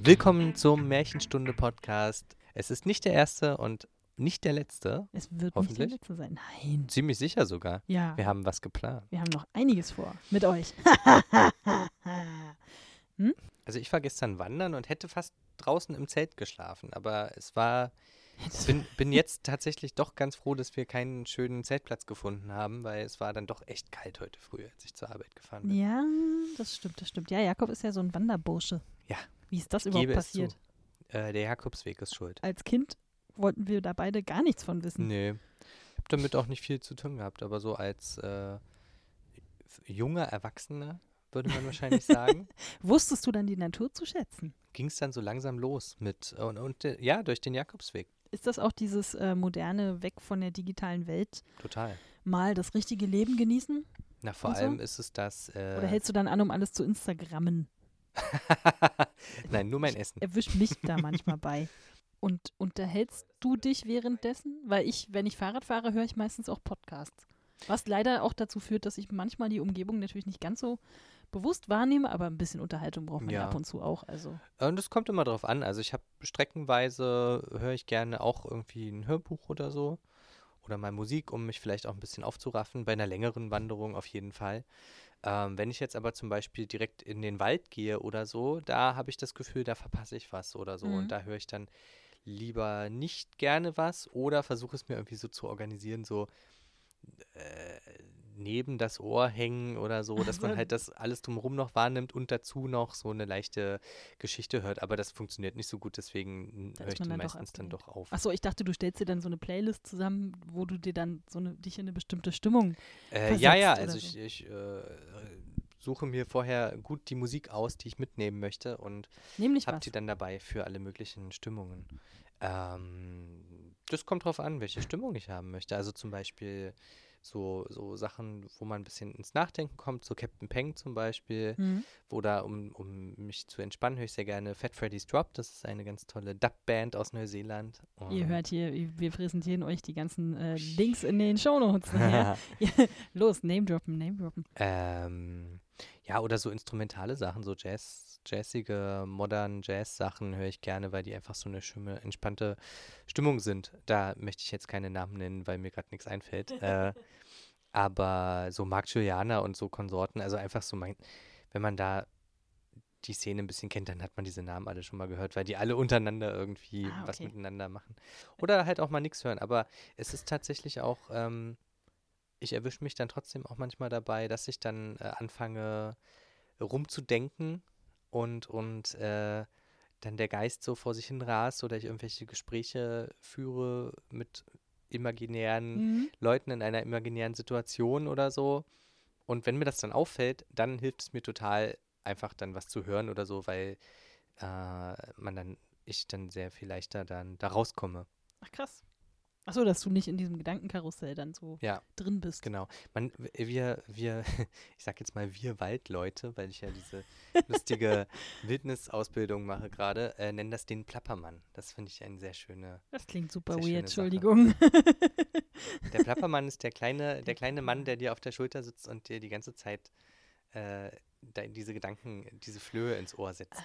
Willkommen zum Märchenstunde-Podcast. Es ist nicht der erste und nicht der letzte. Es wird nicht der letzte sein. Nein. Ziemlich sicher sogar. Ja, Wir haben was geplant. wir haben noch einiges vor mit euch. Also ich war gestern wandern und hätte fast draußen im Zelt geschlafen, aber es war, bin, bin jetzt tatsächlich doch ganz froh, dass wir keinen schönen Zeltplatz gefunden haben, weil es war dann doch echt kalt heute früh, als ich zur Arbeit gefahren bin. ja, das stimmt, das stimmt. Ja, Jakob ist ja so ein Wanderbursche. Ja. Wie ist das Ich überhaupt passiert? Äh, der Jakobsweg ist schuld. Als Kind wollten wir da beide gar nichts von wissen. Nee, ich habe damit auch nicht viel zu tun gehabt, aber so als äh, junger Erwachsener, würde man wahrscheinlich sagen, Wusstest du dann die Natur zu schätzen? ging es dann so langsam los mit, und, und äh, ja, durch den Jakobsweg, Ist das auch dieses äh, moderne Weg von der digitalen Welt? total. Mal das richtige Leben genießen? Na, vor Und so? allem ist es das. Äh, Oder hältst du dann an, um alles zu Instagrammen? Nein, nur mein Essen. Erwischt mich da manchmal bei. Und unterhältst du dich währenddessen? Weil ich, wenn ich Fahrrad fahre, höre ich meistens auch Podcasts. Was leider auch dazu führt, dass ich manchmal die Umgebung natürlich nicht ganz so bewusst wahrnehme, aber ein bisschen Unterhaltung braucht man ja, ab und zu auch. Also Und es kommt immer drauf an. Also ich habe streckenweise, höre ich gerne auch irgendwie ein Hörbuch oder so. Oder mal Musik, um mich vielleicht auch ein bisschen aufzuraffen. Bei einer längeren Wanderung auf jeden Fall. Ähm, wenn ich jetzt aber zum Beispiel direkt in den Wald gehe oder so, da habe ich das Gefühl, da verpasse ich was oder so. Mhm. Und da höre ich dann lieber nicht gerne was oder versuche es mir irgendwie so zu organisieren, so äh, neben das Ohr hängen oder so, dass man So. halt das alles drumherum noch wahrnimmt und dazu noch so eine leichte Geschichte hört. Aber das funktioniert nicht so gut, deswegen Da höre ich man die dann doch meistens dann abgelenkt. doch auf. Achso, ich dachte, du stellst dir dann so eine Playlist zusammen, wo du dir dann so eine, dich in eine bestimmte Stimmung. Äh, ja, ja, also oder ich, so. ich äh, suche mir vorher gut die Musik aus, die ich mitnehmen möchte und habe die dann dabei für alle möglichen Stimmungen. Ähm, das kommt drauf an, welche Stimmung ich haben möchte. Also zum Beispiel so, so Sachen, wo man ein bisschen ins Nachdenken kommt, so Captain Peng zum Beispiel. Hm. Oder um, um mich zu entspannen, höre ich sehr gerne Fat Freddy's Drop. Das ist eine ganz tolle Dub-Band aus Neuseeland. Ihr Und- hört hier, wir präsentieren euch die ganzen äh, Links in den Shownotes. Los, Name droppen, Name droppen. ähm, ja, oder so instrumentale Sachen, so Jazz, jazzige, modern Jazz-Sachen höre ich gerne, weil die einfach so eine schöne, entspannte Stimmung sind. Da möchte ich jetzt keine Namen nennen, weil mir gerade nichts einfällt. äh, aber so Marc Juliana und so Konsorten, also einfach so mein, wenn man da die Szene ein bisschen kennt, dann hat man diese Namen alle schon mal gehört, weil die alle untereinander irgendwie Ah, was okay. miteinander machen. Oder halt auch mal nichts hören. Aber es ist tatsächlich auch, ähm, ich erwische mich dann trotzdem auch manchmal dabei, dass ich dann äh, anfange rumzudenken und, und äh, dann der Geist so vor sich hin rast oder ich irgendwelche Gespräche führe mit imaginären Mhm. Leuten in einer imaginären Situation oder so. Und wenn mir das dann auffällt, dann hilft es mir total, einfach dann was zu hören oder so, weil äh, man dann, ich dann sehr viel leichter dann da rauskomme. Ach krass. Achso, dass du nicht in diesem Gedankenkarussell dann so Ja. drin bist. Genau. Man, wir, wir, ich sag jetzt mal wir Waldleute, weil ich ja diese lustige Wildnisausbildung mache gerade, äh, nennen das den Plappermann. Das finde ich eine sehr schöne. Das klingt super weird. Entschuldigung. Der Plappermann ist der kleine, der kleine Mann, der dir auf der Schulter sitzt und dir die ganze Zeit äh, diese Gedanken, diese Flöhe ins Ohr setzt.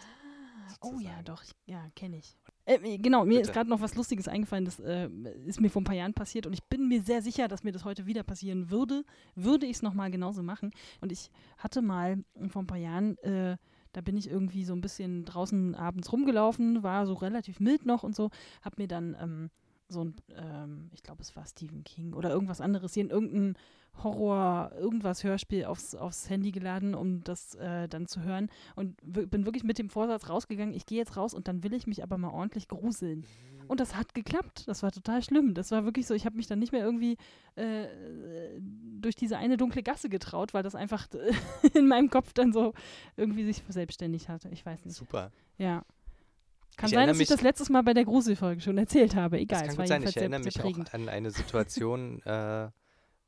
oh ja, doch, ich- ja, kenne ich. Äh, genau, mir ist Bitte. gerade noch was Lustiges eingefallen, das äh, ist mir vor ein paar Jahren passiert und ich bin mir sehr sicher, dass mir das heute wieder passieren würde, würde ich es nochmal genauso machen. Und ich hatte mal vor ein paar Jahren, äh, da bin ich irgendwie so ein bisschen draußen abends rumgelaufen, war so relativ mild noch und so, hab mir dann ähm, so ein, ähm, ich glaube, es war Stephen King oder irgendwas anderes, hier in irgendein Horror, irgendwas Hörspiel aufs, aufs Handy geladen, um das äh, dann zu hören. Und bin wirklich mit dem Vorsatz rausgegangen, ich gehe jetzt raus und dann will ich mich aber mal ordentlich gruseln. Und das hat geklappt. Das war total schlimm. Das war wirklich so, ich habe mich dann nicht mehr irgendwie äh, durch diese eine dunkle Gasse getraut, weil das einfach in meinem Kopf dann so irgendwie sich verselbstständigt hatte. Ich weiß nicht. Super. Ja. Kann Ich sein, dass ich das letztes Mal bei der Gruselfolge schon erzählt habe. Egal, das kann gut sein. Ich erinnere mich prägend. auch an eine Situation, äh,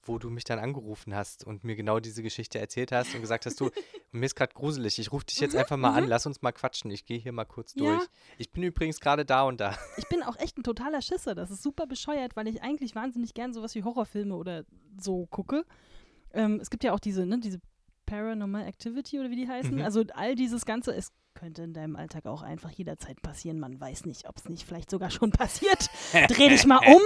wo du mich dann angerufen hast und mir genau diese Geschichte erzählt hast und gesagt hast, du, mir ist gerade gruselig, ich rufe dich jetzt einfach mal an, lass uns mal quatschen, ich gehe hier mal kurz Mhm, Ja. durch. Ich bin übrigens gerade da und da. Ich bin auch echt ein totaler Schisser. Das ist super bescheuert, weil ich eigentlich wahnsinnig gern sowas wie Horrorfilme oder so gucke. Ähm, es gibt ja auch diese, ne, diese Paranormal Activity oder wie die heißen. Mhm. Also all dieses Ganze, es könnte in deinem Alltag auch einfach jederzeit passieren. Man weiß nicht, ob es nicht vielleicht sogar schon passiert. Dreh dich mal um.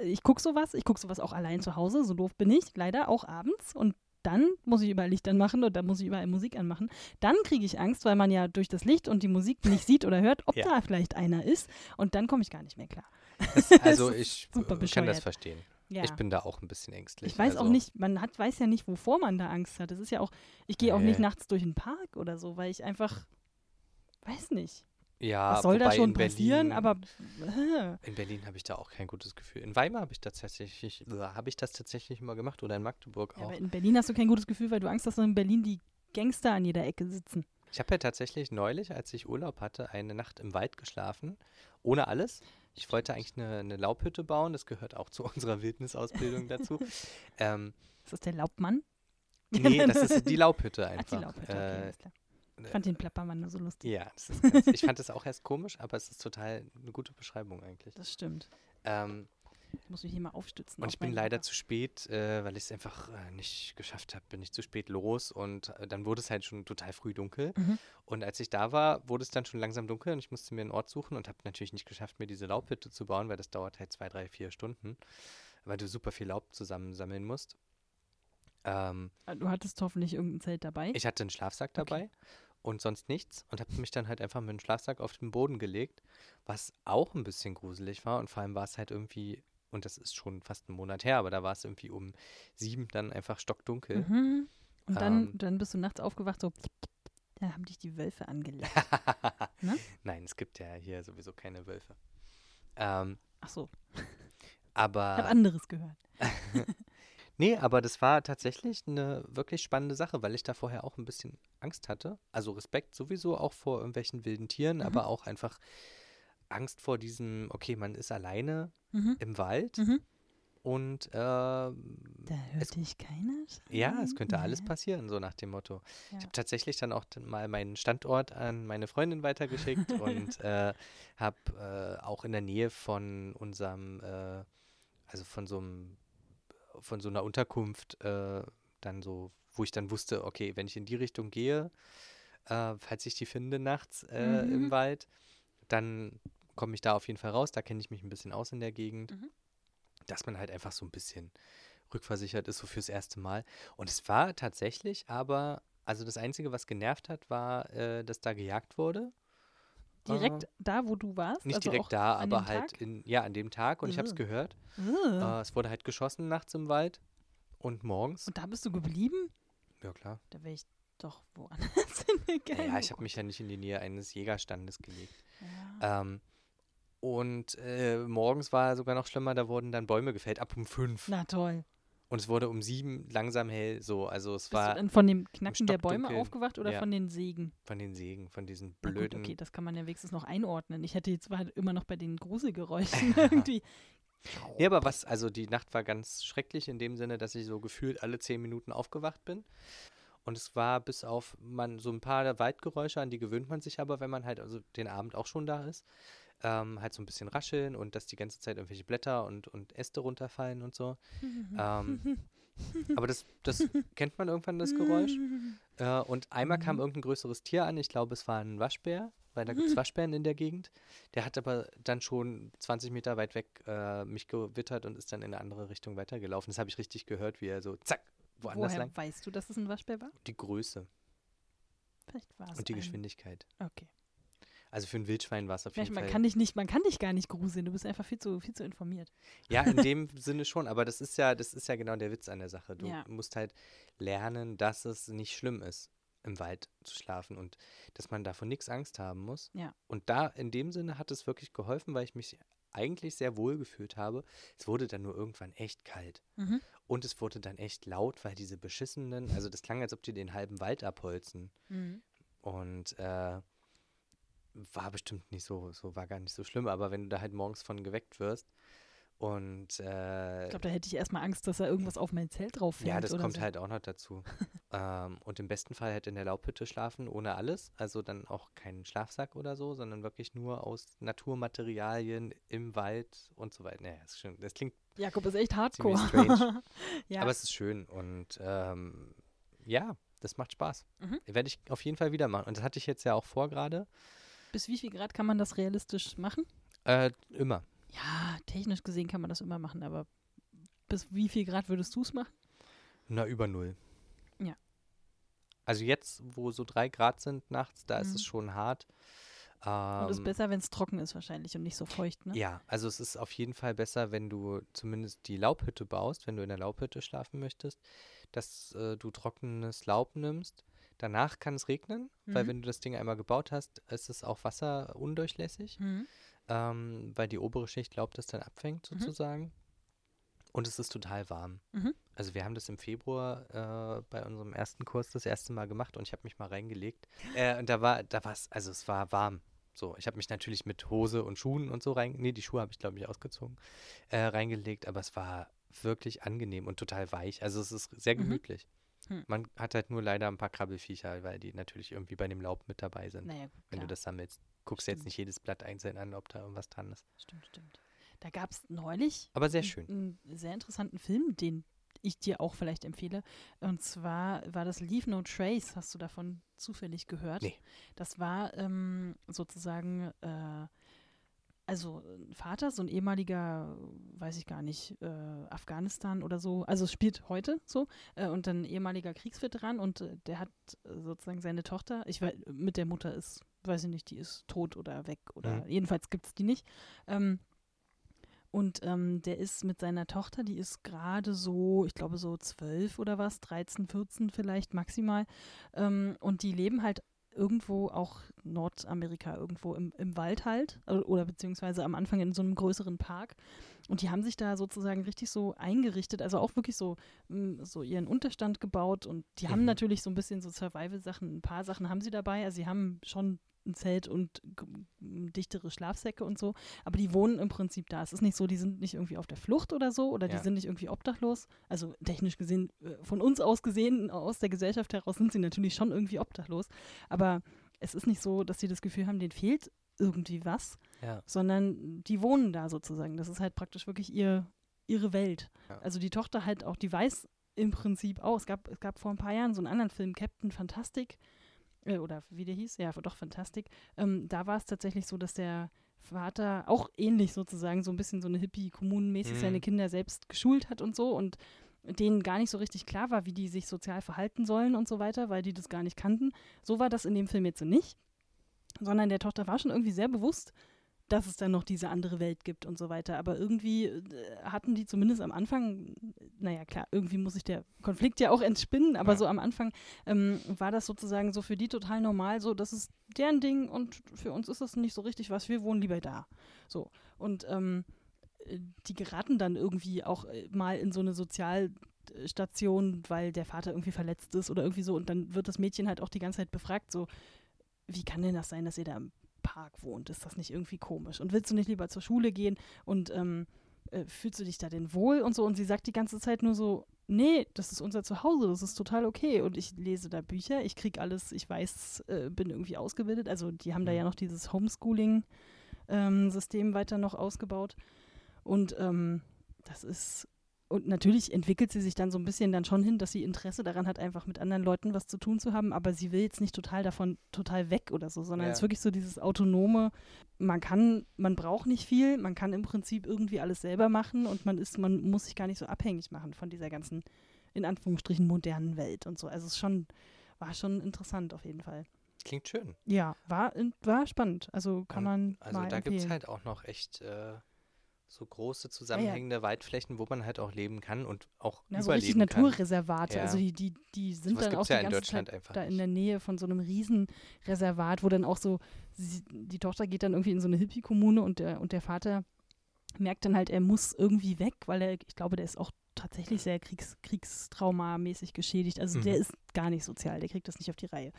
Ich gucke sowas, ich gucke sowas auch allein zu Hause, so doof bin ich, leider auch abends. Und dann muss ich überall Licht anmachen und dann muss ich überall Musik anmachen. Dann kriege ich Angst, weil man ja durch das Licht und die Musik nicht sieht oder hört, ob Ja. da vielleicht einer ist. Und dann komme ich gar nicht mehr klar. Das, also ist ich äh, kann das verstehen. Ja. Ich bin da auch ein bisschen ängstlich. Ich weiß auch also, nicht, man hat, weiß ja nicht, wovor man da Angst hat. Das ist ja auch, ich gehe auch Nee. nicht nachts durch den Park oder so, weil ich einfach, weiß nicht. Ja, Was soll da schon passieren? Berlin, Aber äh, In Berlin habe ich da auch kein gutes Gefühl. In Weimar habe ich das tatsächlich, habe ich das tatsächlich immer gemacht oder in Magdeburg ja, auch. aber in Berlin hast du kein gutes Gefühl, weil du Angst hast, dass in Berlin die Gangster an jeder Ecke sitzen. Ich habe ja tatsächlich neulich, als ich Urlaub hatte, eine Nacht im Wald geschlafen, ohne alles. Ich wollte eigentlich eine, eine Laubhütte bauen, das gehört auch zu unserer Wildnisausbildung dazu. ähm, Ist das der Laubmann? nee, das ist die Laubhütte Ach, einfach. die Laubhütte, okay, Äh, alles klar. Ich fand den Plappermann nur so lustig. ja, ganz, ich fand das auch erst komisch, aber es ist total eine gute Beschreibung eigentlich. Das stimmt. Ähm, Ich muss mich hier mal aufstützen. Und ich bin leider Papa. zu spät, äh, weil ich es einfach äh, nicht geschafft habe, bin ich zu spät los und äh, dann wurde es halt schon total früh dunkel. Mhm. Und als ich da war, wurde es dann schon langsam dunkel und ich musste mir einen Ort suchen und habe natürlich nicht geschafft, mir diese Laubhütte zu bauen, weil das dauert halt zwei, drei, vier Stunden, weil du super viel Laub zusammensammeln musst. Ähm, Ah, Du hattest hoffentlich irgendein Zelt dabei. ich hatte einen Schlafsack dabei und sonst nichts und habe mich dann halt einfach mit dem Schlafsack auf den Boden gelegt, was auch ein bisschen gruselig war und vor allem war es halt irgendwie, und das ist schon fast einen Monat her, aber da war es irgendwie um sieben dann einfach stockdunkel. Mhm. Und dann, Ähm. dann bist du nachts aufgewacht, so, da haben dich die Wölfe angeleckt. Ne? Nein, es gibt ja hier sowieso keine Wölfe. Ähm, Ach so, ich aber habe anderes gehört. Nee, aber das war tatsächlich eine wirklich spannende Sache, weil ich da vorher auch ein bisschen Angst hatte. Also Respekt sowieso auch vor irgendwelchen wilden Tieren, Mhm. aber auch einfach Angst vor diesem, okay, man ist alleine Mhm. im Wald Mhm. und äh, Da hört Es- dich keiner. ja, es könnte alles Nee. passieren, so nach dem Motto. Ich Ja. habe tatsächlich dann auch mal meinen Standort an meine Freundin weitergeschickt und äh, habe äh, auch in der Nähe von unserem, äh, also von so einem, von so einer Unterkunft äh, dann so, wo ich dann wusste, okay, wenn ich in die Richtung gehe, äh, falls ich die finde nachts äh, Mhm. im Wald, dann komme ich da auf jeden Fall raus. Da kenne ich mich ein bisschen aus in der Gegend, Mhm. dass man halt einfach so ein bisschen rückversichert ist, so fürs erste Mal. Und es war tatsächlich aber, also das Einzige, was genervt hat, war, äh, dass da gejagt wurde. Direkt da, wo du warst? Nicht also direkt da, aber halt Tag? in, ja, an dem Tag und ich habe es Ugh. gehört. Ugh. Äh, es wurde halt geschossen nachts im Wald und morgens. Und da bist du geblieben? Ja, klar. Da wäre ich doch woanders hingegangen. Ja, ich habe mich ja nicht in die Nähe eines Jägerstandes gelegt. Ja. Ähm, und äh, morgens war sogar noch schlimmer, da wurden dann Bäume gefällt, ab um fünf. Na toll. Und es wurde um sieben langsam hell, so. Also es Bist du war dann von dem Knacken der Bäume aufgewacht oder Ja. von den Sägen? von den Sägen, von diesen gut, blöden. okay, das kann man ja wenigstens noch einordnen. Ich hätte jetzt war halt immer noch bei den Gruselgeräuschen irgendwie. Ja, aber was, also die Nacht war ganz schrecklich in dem Sinne, dass ich so gefühlt alle zehn Minuten aufgewacht bin. Und es war bis auf man so ein paar Waldgeräusche, an die gewöhnt man sich aber, wenn man halt also den Abend auch schon da ist. Ähm, halt so ein bisschen rascheln und dass die ganze Zeit irgendwelche Blätter und, und Äste runterfallen und so. ähm, aber das, das kennt man irgendwann, das Geräusch. Äh, und einmal kam Mhm. irgendein größeres Tier an, ich glaube, es war ein Waschbär, weil da gibt es Waschbären in der Gegend. Der hat aber dann schon 20 Meter weit weg äh, mich gewittert und ist dann in eine andere Richtung weitergelaufen. Das habe ich richtig gehört, wie er so zack, woanders Woher lang. weißt du, dass es ein Waschbär war? Die Größe Vielleicht war es und die ein, Geschwindigkeit. Okay. Also für ein Wildschwein war es auf jeden man Fall. kann dich nicht, man kann dich gar nicht gruseln. Du bist einfach viel zu, viel zu informiert. Ja, in dem Sinne schon, aber das ist ja, das ist ja genau der Witz an der Sache. Du Ja. musst halt lernen, dass es nicht schlimm ist, im Wald zu schlafen und dass man davon nichts Angst haben muss. Ja. Und da in dem Sinne hat es wirklich geholfen, weil ich mich eigentlich sehr wohl gefühlt habe. Es wurde dann nur irgendwann echt kalt. Mhm. Und es wurde dann echt laut, weil diese beschissenen, also das klang, als ob die den halben Wald abholzen. Mhm. Und äh, war bestimmt nicht so, so war gar nicht so schlimm, aber wenn du da halt morgens von geweckt wirst und äh, Ich glaube, da hätte ich erstmal Angst, dass da irgendwas auf mein Zelt drauf fällt. ja, das kommt so. halt auch noch dazu. ähm, und im besten Fall halt in der Laubhütte schlafen, ohne alles. Also dann auch keinen Schlafsack oder so, sondern wirklich nur aus Naturmaterialien im Wald und so weiter. Naja, ist schön. Das klingt, Jakob ist echt hardcore. Ja. aber es ist schön. Und ähm, ja, das macht Spaß. Mhm. Werde ich auf jeden Fall wieder machen. Und das hatte ich jetzt ja auch vor gerade. Bis wie viel Grad kann man das realistisch machen? Äh, immer. Ja, technisch gesehen kann man das immer machen, aber bis wie viel Grad würdest du es machen? Na, über null. Ja. Also jetzt, wo so drei Grad sind nachts, da ist Mhm. es schon hart. Und ist Ähm, besser, wenn es trocken ist wahrscheinlich und nicht so feucht, ne? Ja, also es ist auf jeden Fall besser, wenn du zumindest die Laubhütte baust, wenn du in der Laubhütte schlafen möchtest, dass äh, du trockenes Laub nimmst. Danach kann es regnen, weil Mhm. wenn du das Ding einmal gebaut hast, ist es auch wasserundurchlässig, Mhm. ähm, weil die obere Schicht Laub das dann abfängt Mhm. sozusagen. Und es ist total warm. Mhm. Also wir haben das im Februar äh, bei unserem ersten Kurs das erste Mal gemacht und ich habe mich mal reingelegt. Äh, und da war, da war es, also es war warm. So, ich habe mich natürlich mit Hose und Schuhen und so rein, nee, die Schuhe habe ich glaube ich ausgezogen, äh, reingelegt, aber es war wirklich angenehm und total weich. Also es ist sehr Mhm. gemütlich. Hm. Man hat halt nur leider ein paar Krabbelfiecher, weil die natürlich irgendwie bei dem Laub mit dabei sind. Naja, gut, Wenn klar. du das sammelst, guckst du jetzt Stimmt. nicht jedes Blatt einzeln an, ob da irgendwas dran ist. Stimmt, stimmt. Da gab es neulich Aber sehr schön. einen sehr interessanten Film, den ich dir auch vielleicht empfehle. Und zwar war das Leave No Trace. Hast du davon zufällig gehört? Nee. Das war ähm, sozusagen, äh, also ein Vater, so ein ehemaliger, weiß ich gar nicht, äh, Afghanistan oder so. Also es spielt heute so. Äh, und dann ein ehemaliger Kriegsveteran und äh, der hat äh, sozusagen seine Tochter, ich weiß, mit der Mutter ist, weiß ich nicht, die ist tot oder weg oder Mhm. jedenfalls gibt es die nicht. Ähm, und ähm, der ist mit seiner Tochter, die ist gerade so, ich glaube so zwölf oder was, 13, 14 vielleicht maximal. Ähm, und die leben halt irgendwo auch Nordamerika, irgendwo im, im Wald halt, äh, oder beziehungsweise am Anfang in so einem größeren Park. Und die haben sich da sozusagen richtig so eingerichtet, also auch wirklich so, mh, so ihren Unterstand gebaut. Und die haben Mhm. natürlich so ein bisschen so Survival-Sachen, ein paar Sachen haben sie dabei. Also sie haben schon ein Zelt und dichtere Schlafsäcke und so. Aber die wohnen im Prinzip da. Es ist nicht so, die sind nicht irgendwie auf der Flucht oder so oder die Ja. sind nicht irgendwie obdachlos. Also technisch gesehen, äh, von uns aus gesehen, aus der Gesellschaft heraus sind sie natürlich schon irgendwie obdachlos. Aber es ist nicht so, dass sie das Gefühl haben, denen fehlt irgendwie was, Ja. sondern die wohnen da sozusagen. Das ist halt praktisch wirklich ihr, ihre Welt. Ja. Also die Tochter halt auch, die weiß im Prinzip auch. Es gab, es gab vor ein paar Jahren so einen anderen Film, Captain Fantastic, äh, oder wie der hieß, ja, doch Fantastic. Ähm, da war es tatsächlich so, dass der Vater auch ähnlich sozusagen, so ein bisschen so eine Hippie-Kommunenmäßig Mhm. seine Kinder selbst geschult hat und so und denen gar nicht so richtig klar war, wie die sich sozial verhalten sollen und so weiter, weil die das gar nicht kannten. So war das in dem Film jetzt so nicht, sondern der Tochter war schon irgendwie sehr bewusst, dass es dann noch diese andere Welt gibt und so weiter. Aber irgendwie äh, hatten die zumindest am Anfang, naja klar, irgendwie muss sich der Konflikt ja auch entspinnen, aber Ja. so am Anfang ähm, war das sozusagen so für die total normal, so das ist deren Ding und für uns ist das nicht so richtig was, wir wohnen lieber da. So. Und ähm, äh, die geraten dann irgendwie auch äh, mal in so eine Sozialstation, weil der Vater irgendwie verletzt ist oder irgendwie so und dann wird das Mädchen halt auch die ganze Zeit befragt, so, wie kann denn das sein, dass ihr da Park wohnt? Ist das nicht irgendwie komisch? Und willst du nicht lieber zur Schule gehen und ähm, äh, fühlst du dich da denn wohl und so? Und sie sagt die ganze Zeit nur so, nee, das ist unser Zuhause, das ist total okay. Und ich lese da Bücher, ich krieg alles, ich weiß, äh, bin irgendwie ausgebildet. Also die haben da Mhm. ja noch dieses Homeschooling-System weiter noch ausgebaut. Und ähm, das ist, und natürlich entwickelt sie sich dann so ein bisschen dann schon hin, dass sie Interesse daran hat, einfach mit anderen Leuten was zu tun zu haben, aber sie will jetzt nicht total davon total weg oder so, sondern Ja. es ist wirklich so dieses autonome, man kann, man braucht nicht viel, man kann im Prinzip irgendwie alles selber machen und man ist, man muss sich gar nicht so abhängig machen von dieser ganzen, in Anführungsstrichen, modernen Welt und so. Also es ist schon, war schon interessant auf jeden Fall. Klingt schön. Ja, war, war spannend. Also kann Und man Also da gibt es halt auch noch echt äh, so große zusammenhängende Waldflächen, wo man halt auch leben kann und auch Na, so richtig überleben kann. Naturreservate. Ja. Also die, die, die sind Sowas dann auch die ja in ganze Deutschland Zeit einfach da in nicht. der Nähe von so einem Riesenreservat, wo dann auch so, sie, die Tochter geht dann irgendwie in so eine Hippie-Kommune und der, und der Vater merkt dann halt, er muss irgendwie weg, weil er, ich glaube, der ist auch tatsächlich sehr Kriegs, Kriegstraumamäßig geschädigt. Also der Mhm. ist gar nicht sozial, der kriegt das nicht auf die Reihe.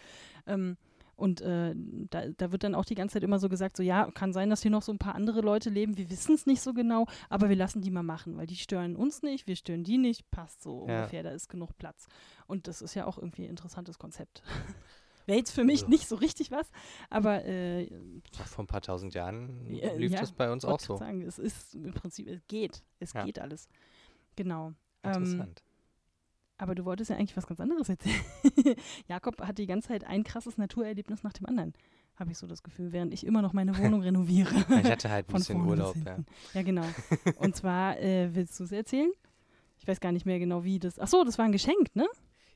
Ähm, und äh, da, da wird dann auch die ganze Zeit immer so gesagt, so ja, kann sein, dass hier noch so ein paar andere Leute leben, wir wissen es nicht so genau, aber wir lassen die mal machen, weil die stören uns nicht, wir stören die nicht, passt so Ja. ungefähr, da ist genug Platz. Und das ist ja auch irgendwie ein interessantes Konzept. Wäre jetzt für mich Ja. nicht so richtig was, aber äh, Vor ein paar tausend Jahren Ja, lief ja, das bei uns auch so. sagen, es ist im Prinzip, es geht, es Ja. geht alles. Genau. Ähm, Interessant. Aber du wolltest ja eigentlich was ganz anderes erzählen. Jakob hat die ganze Zeit ein krasses Naturerlebnis nach dem anderen, habe ich so das Gefühl, während ich immer noch meine Wohnung renoviere. Ich hatte halt ein bisschen Urlaub, ja. Ja, genau. Und zwar, äh, willst du es erzählen? Ich weiß gar nicht mehr genau, wie das. Ach so, das war ein Geschenk, ne? Ja,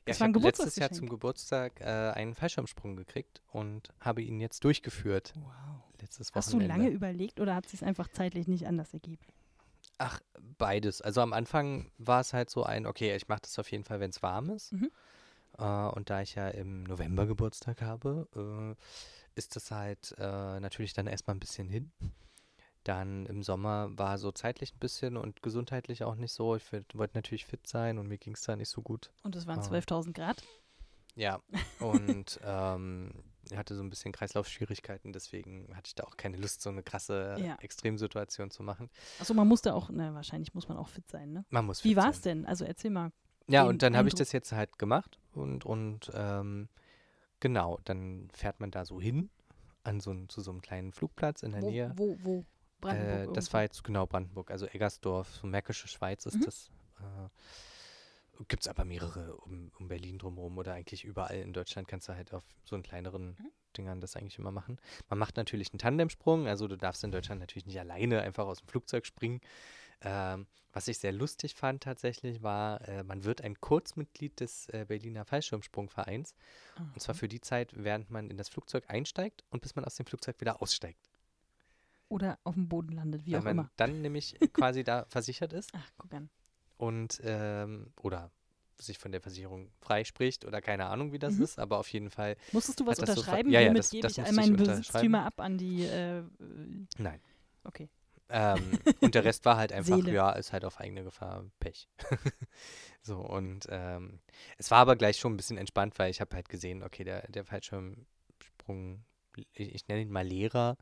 Das ich war ein habe letztes Jahr zum Geburtstag äh, einen Fallschirmsprung gekriegt und habe ihn jetzt durchgeführt. Wow. Letztes Hast du Wochenende. lange überlegt oder hat es sich einfach zeitlich nicht anders ergeben? Ach, beides. Also am Anfang war es halt so ein, okay, ich mache das auf jeden Fall, wenn es warm ist. Mhm. Äh, und da ich ja im November Geburtstag habe, äh, ist das halt äh, natürlich dann erstmal ein bisschen hin. Dann im Sommer war so zeitlich ein bisschen und gesundheitlich auch nicht so. Ich wollt- wollte natürlich fit sein und mir ging es da nicht so gut. Und es waren Ah. 12.000 Grad. Ja, und ähm, ich hatte so ein bisschen Kreislaufschwierigkeiten, deswegen hatte ich da auch keine Lust, so eine krasse Ja. Extremsituation zu machen. Achso, man musste auch, na, wahrscheinlich muss man auch fit sein, ne? Man muss Wie fit war es denn? Also erzähl mal. Ja, und dann habe ich das jetzt halt gemacht und, und ähm, genau, dann fährt man da so hin an so ein, zu so einem kleinen Flugplatz in der Wo, Nähe. wo, wo? Brandenburg. Äh, das war jetzt genau Brandenburg, also Eggersdorf, so Märkische Schweiz ist Mhm. das. Äh, Gibt es aber mehrere um, um Berlin drumherum oder eigentlich überall in Deutschland kannst du halt auf so einen kleineren Mhm. Dingern das eigentlich immer machen. Man macht natürlich einen Tandemsprung, also du darfst in Deutschland natürlich nicht alleine einfach aus dem Flugzeug springen. Ähm, was ich sehr lustig fand tatsächlich war, äh, man wird ein Kurzmitglied des äh, Berliner Fallschirmsprungvereins und zwar Aha. für die Zeit, während man in das Flugzeug einsteigt und bis man aus dem Flugzeug wieder aussteigt. Oder auf dem Boden landet, wie Weil auch man immer. dann nämlich quasi da versichert ist Ach, guck an. Und ähm, oder sich von der Versicherung freispricht oder keine Ahnung, wie das Mhm. ist, aber auf jeden Fall, Musstest du was das so unterschreiben? Ja, ja, Hiermit das- gebe das ich all meinen unterschreiben. Besitztümer ab an die. Äh, nein. okay. Ähm, und der Rest war halt einfach, Seele. ja, ist halt auf eigene Gefahr, Pech. so, und ähm, es war aber gleich schon ein bisschen entspannt, weil ich habe halt gesehen, okay, der, der Fallschirmsprung, ich, ich nenne ihn mal Lehrer,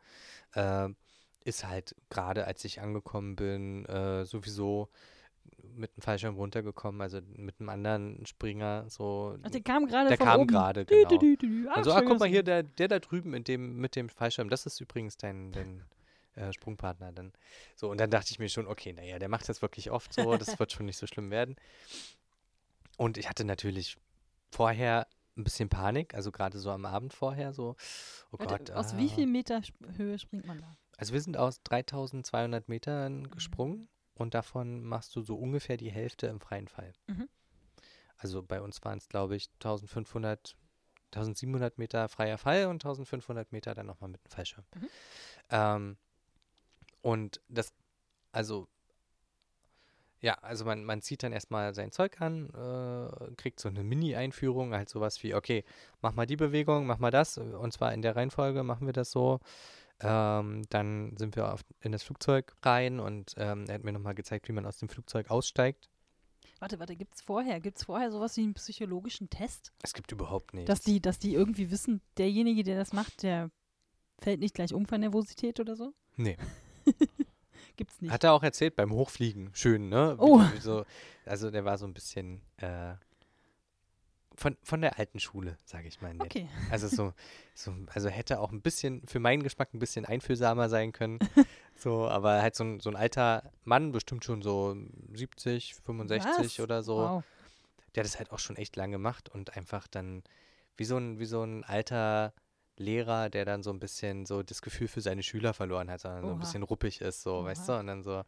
äh, ist halt gerade als ich angekommen bin, äh, sowieso mit dem Fallschirm runtergekommen, also mit einem anderen Springer, so. Ach, der kam gerade Der kam gerade, genau. dü, dü, dü. Ach, Also, ah, schön guck mal hier, der, der da drüben mit dem, mit dem Fallschirm, das ist übrigens dein, dein äh, Sprungpartner dann. So, und dann dachte ich mir schon, okay, naja, der macht das wirklich oft so, das wird schon nicht so schlimm werden. Und ich hatte natürlich vorher ein bisschen Panik, also gerade so am Abend vorher, so, oh Warte, Gott. aus ah. wie viel Meter Höhe springt man da? Also wir sind aus 3200 Mhm. Metern gesprungen und davon machst du so ungefähr die Hälfte im freien Fall. Mhm. Also bei uns waren es, glaube ich, 1500, 1700 Meter freier Fall und 1500 Meter dann nochmal mit dem Fallschirm. Mhm. Ähm, und das, also, ja, also man, man zieht dann erstmal sein Zeug an, äh, kriegt so eine Mini-Einführung, halt sowas wie, okay, mach mal die Bewegung, mach mal das, und zwar in der Reihenfolge machen wir das so. Ähm, dann sind wir auf, in das Flugzeug rein und ähm, er hat mir nochmal gezeigt, wie man aus dem Flugzeug aussteigt. Warte, warte, gibt es vorher, gibt's vorher sowas wie einen psychologischen Test? Es gibt überhaupt nichts. Dass die, dass die irgendwie wissen, derjenige, der das macht, der fällt nicht gleich um von Nervosität oder so? Nee. Gibt's nicht. Hat er auch erzählt beim Hochfliegen. Schön, ne? Wie, Oh. wie so, also der war so ein bisschen äh, von, von der alten Schule, sage ich mal. Nett. okay. Also so, so, also hätte auch ein bisschen, für meinen Geschmack ein bisschen einfühlsamer sein können. so, aber halt so ein, so ein alter Mann, bestimmt schon so 70, 65 Was? oder so. Wow. der hat das halt auch schon echt lang gemacht und einfach dann wie so ein, wie so ein alter Lehrer, der dann so ein bisschen so das Gefühl für seine Schüler verloren hat, sondern so ein Oha. bisschen ruppig ist, so, weißt Oha. du? Und dann so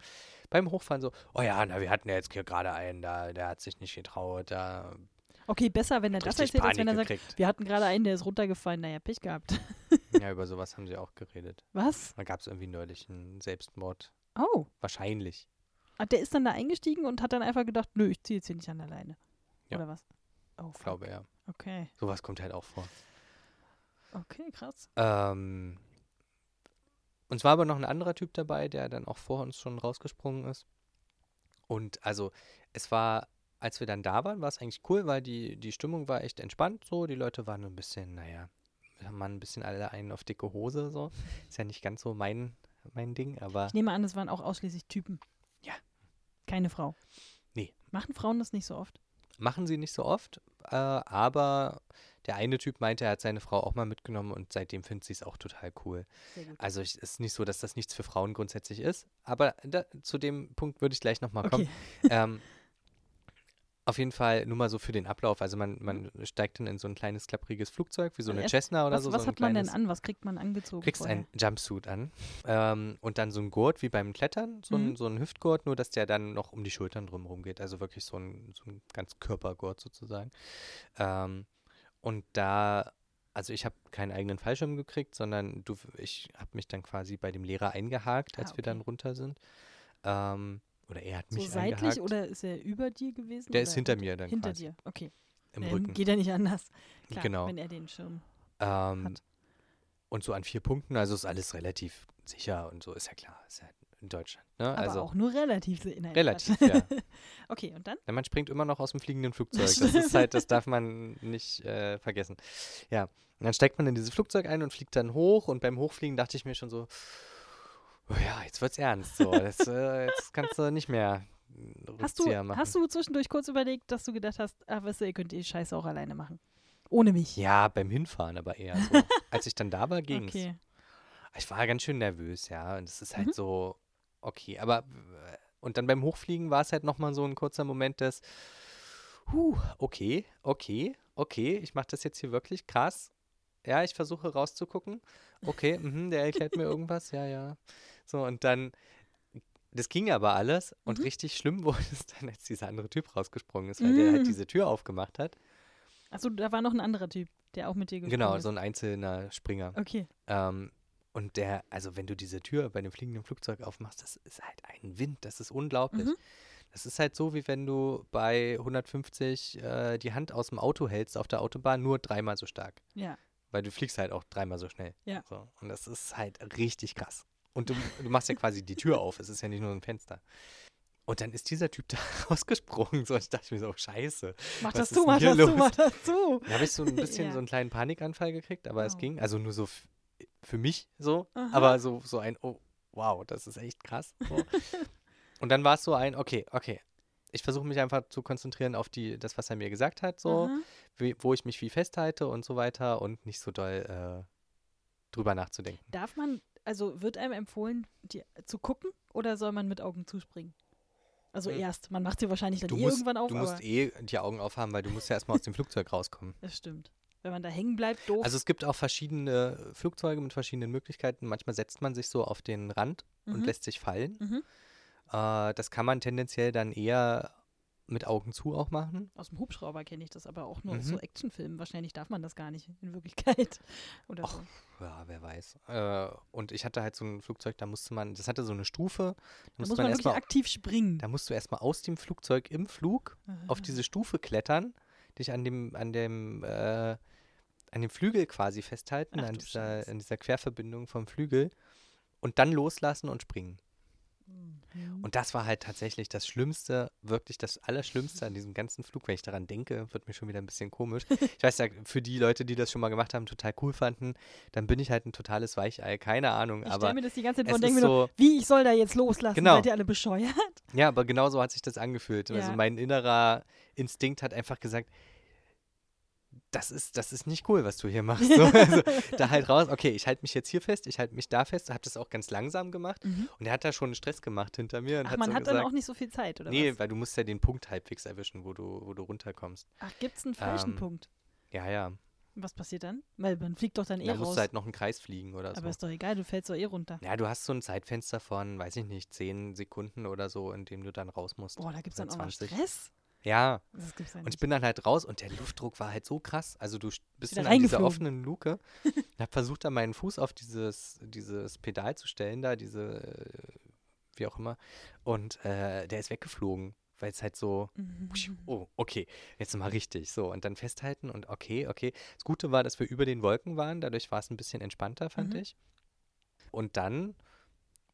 beim Hochfahren so, oh ja, na, wir hatten ja jetzt hier gerade einen, da, der hat sich nicht getraut, da Okay, besser, wenn er das erzählt, als wenn Panik er sagt, gekriegt. wir hatten gerade einen, der ist runtergefallen, naja, Pech gehabt. ja, über sowas haben sie auch geredet. Was? Da gab es irgendwie neulich einen Selbstmord. Oh. Wahrscheinlich. Ah, der ist dann da eingestiegen und hat dann einfach gedacht, nö, ich ziehe jetzt hier nicht an der Leine. Ja. Oder was? Oh, fuck. Glaube ja. Okay. Sowas kommt halt auch vor. Okay, krass. Ähm, und es war aber noch ein anderer Typ dabei, der dann auch vor uns schon rausgesprungen ist. Und also es war, als wir dann da waren, war es eigentlich cool, weil die, die Stimmung war echt entspannt so. Die Leute waren ein bisschen, naja, wir haben ein bisschen alle einen auf dicke Hose so. Ist ja nicht ganz so mein, mein Ding, aber Ich nehme an, das waren auch ausschließlich Typen. Ja. Keine Frau. Nee. Machen Frauen das nicht so oft? machen sie nicht so oft. Äh, aber der eine Typ meinte, er hat seine Frau auch mal mitgenommen und seitdem findet sie es auch total cool. Also es ist nicht so, dass das nichts für Frauen grundsätzlich ist, aber da, zu dem Punkt würde ich gleich nochmal kommen. Okay. ähm, Auf jeden Fall nur mal so für den Ablauf. Also man, man steigt dann in so ein kleines klappriges Flugzeug, wie so eine erst- Cessna oder was so. was so ein hat man denn an? Was kriegt man angezogen? kriegst vorher? einen Jumpsuit an ähm, und dann so ein Gurt wie beim Klettern, so, ein, Mhm. so ein Hüftgurt, nur dass der dann noch um die Schultern drumherum geht. Also wirklich so ein, so ein ganz Körpergurt sozusagen. Ähm, und da, also ich habe keinen eigenen Fallschirm gekriegt, sondern du, ich habe mich dann quasi bei dem Lehrer eingehakt, als Ah, wir dann okay. runter sind. Ähm, oder er hat So mich seitlich eingehakt oder ist er über dir gewesen? Der ist hinter mir dann Hinter quasi. dir, okay. im Ähm, Rücken. Geht ja nicht anders. Klar, Genau. wenn er den Schirm Ähm, hat. und so an vier Punkten, also ist alles relativ sicher und so, ist ja klar, ist ja in Deutschland. Ne? Aber also auch nur relativ. se- Nein, relativ, ja. Okay, und dann? Ja, man springt immer noch aus dem fliegenden Flugzeug. Das ist halt, das darf man nicht äh, vergessen. Ja, und dann steigt man in dieses Flugzeug ein und fliegt dann hoch. Und beim Hochfliegen dachte ich mir schon so, oh ja, jetzt wird's ernst. So, das, äh, jetzt kannst du nicht mehr Hast du, machen. hast du zwischendurch kurz überlegt, dass du gedacht hast, ach, weißt du, ihr könnt die Scheiße auch alleine machen? Ohne mich. ja, beim Hinfahren aber eher so. Als ich dann da war, ging's. Okay. Ich war ganz schön nervös, ja. Und es ist halt Mhm. so, okay, aber äh, und dann beim Hochfliegen war es halt nochmal so ein kurzer Moment des, huh, okay, okay, okay, ich mache das jetzt hier wirklich krass. Ja, ich versuche rauszugucken. Okay, mhm, der erklärt mir irgendwas, ja, ja. So, und dann, das ging aber alles und Mhm. richtig schlimm wurde es dann, als dieser andere Typ rausgesprungen ist, weil der halt Mm. diese Tür aufgemacht hat. Achso, da war noch ein anderer Typ, der auch mit dir gesprungen Genau, ist. so ein einzelner Springer. Okay. Ähm, und der, also wenn du diese Tür bei dem fliegenden Flugzeug aufmachst, das ist halt ein Wind, das ist unglaublich. Mhm. Das ist halt so, wie wenn du bei 150 äh, die Hand aus dem Auto hältst auf der Autobahn, nur dreimal so stark. Ja. Weil du fliegst halt auch dreimal so schnell. Ja. So. Und das ist halt richtig krass. Und du, du machst ja quasi die Tür auf, es ist ja nicht nur ein Fenster. Und dann ist dieser Typ da rausgesprungen. So, ich dachte mir so, oh, scheiße. Mach das zu, mach das zu, mach das zu. Da habe ich so ein bisschen Ja. so einen kleinen Panikanfall gekriegt, aber es Wow. ging. Also nur so für mich so, Aha. aber so, so ein, oh, wow, das ist echt krass. So. und dann war es so ein, okay, okay. Ich versuche mich einfach zu konzentrieren auf die, das, was er mir gesagt hat, so, wie, wo ich mich wie festhalte und so weiter und nicht so doll äh, drüber nachzudenken. Darf man, also wird einem empfohlen, die, zu gucken oder soll man mit Augen zuspringen? Also Hm. erst, man macht sie wahrscheinlich dann Du eh musst, irgendwann auf, du musst eh die Augen aufhaben, weil du musst ja erstmal aus dem Flugzeug rauskommen. das stimmt. Wenn man da hängen bleibt, doof. Also es gibt auch verschiedene Flugzeuge mit verschiedenen Möglichkeiten. Manchmal setzt man sich so auf den Rand und Mhm. lässt sich fallen. Mhm. Äh, das kann man tendenziell dann eher mit Augen zu auch machen. Aus dem Hubschrauber kenne ich das, aber auch nur aus Mhm. so Actionfilmen. Wahrscheinlich darf man das gar nicht in Wirklichkeit. Oder Och, so. Ja, wer weiß. Äh, und ich hatte halt so ein Flugzeug, da musste man, das hatte so eine Stufe. Da, Da musste muss man wirklich erstmal, aktiv springen. da musst du erstmal aus dem Flugzeug im Flug auf Ah. diese Stufe klettern, dich an dem, an dem, äh, an dem Flügel quasi festhalten, Ach an dieser, an dieser Querverbindung vom Flügel und dann loslassen und springen. Mhm. Und das war halt tatsächlich das Schlimmste, wirklich das Allerschlimmste an diesem ganzen Flug. Wenn ich daran denke, wird mir schon wieder ein bisschen komisch. Ich weiß ja, für die Leute, die das schon mal gemacht haben, total cool fanden, dann bin ich halt ein totales Weichei. Keine Ahnung, ich stelle mir das die ganze Zeit vor und denke mir nur, so, wie, ich soll da jetzt loslassen? Genau. Seid ihr alle bescheuert? ja, aber genau so hat sich das angefühlt. Also Ja. mein innerer Instinkt hat einfach gesagt, das ist, das ist nicht cool, was du hier machst. So, also, da halt raus, okay, ich halte mich jetzt hier fest, ich halte mich da fest, habe das auch ganz langsam gemacht Mhm. und er hat da schon Stress gemacht hinter mir und Ach, hat man so hat gesagt, dann auch nicht so viel Zeit, oder nee, was? weil du musst ja den Punkt halbwegs erwischen, wo du, wo du runterkommst. Ach, gibt es einen falschen Ähm, Punkt? Ja, ja. Was passiert dann? Weil man fliegt doch dann eh Da musst raus. du halt noch einen Kreis fliegen oder so. Aber ist doch egal, du fällst doch eh runter. ja, du hast so ein Zeitfenster von, weiß ich nicht, 10 Sekunden oder so, in dem du dann raus musst. Boah, da gibt es dann auch noch 20. Stress? Ja, ja und ich bin dann halt raus und der Luftdruck war halt so krass. Also du st- bist dann an dieser offenen Luke und hab versucht, dann meinen Fuß auf dieses, dieses Pedal zu stellen, da, diese, äh, wie auch immer. Und äh, der ist weggeflogen, weil es halt so, Mhm. Oh, okay, jetzt mal richtig. So, und dann festhalten und okay, okay. Das Gute war, dass wir über den Wolken waren, dadurch war es ein bisschen entspannter, fand Mhm. ich. Und dann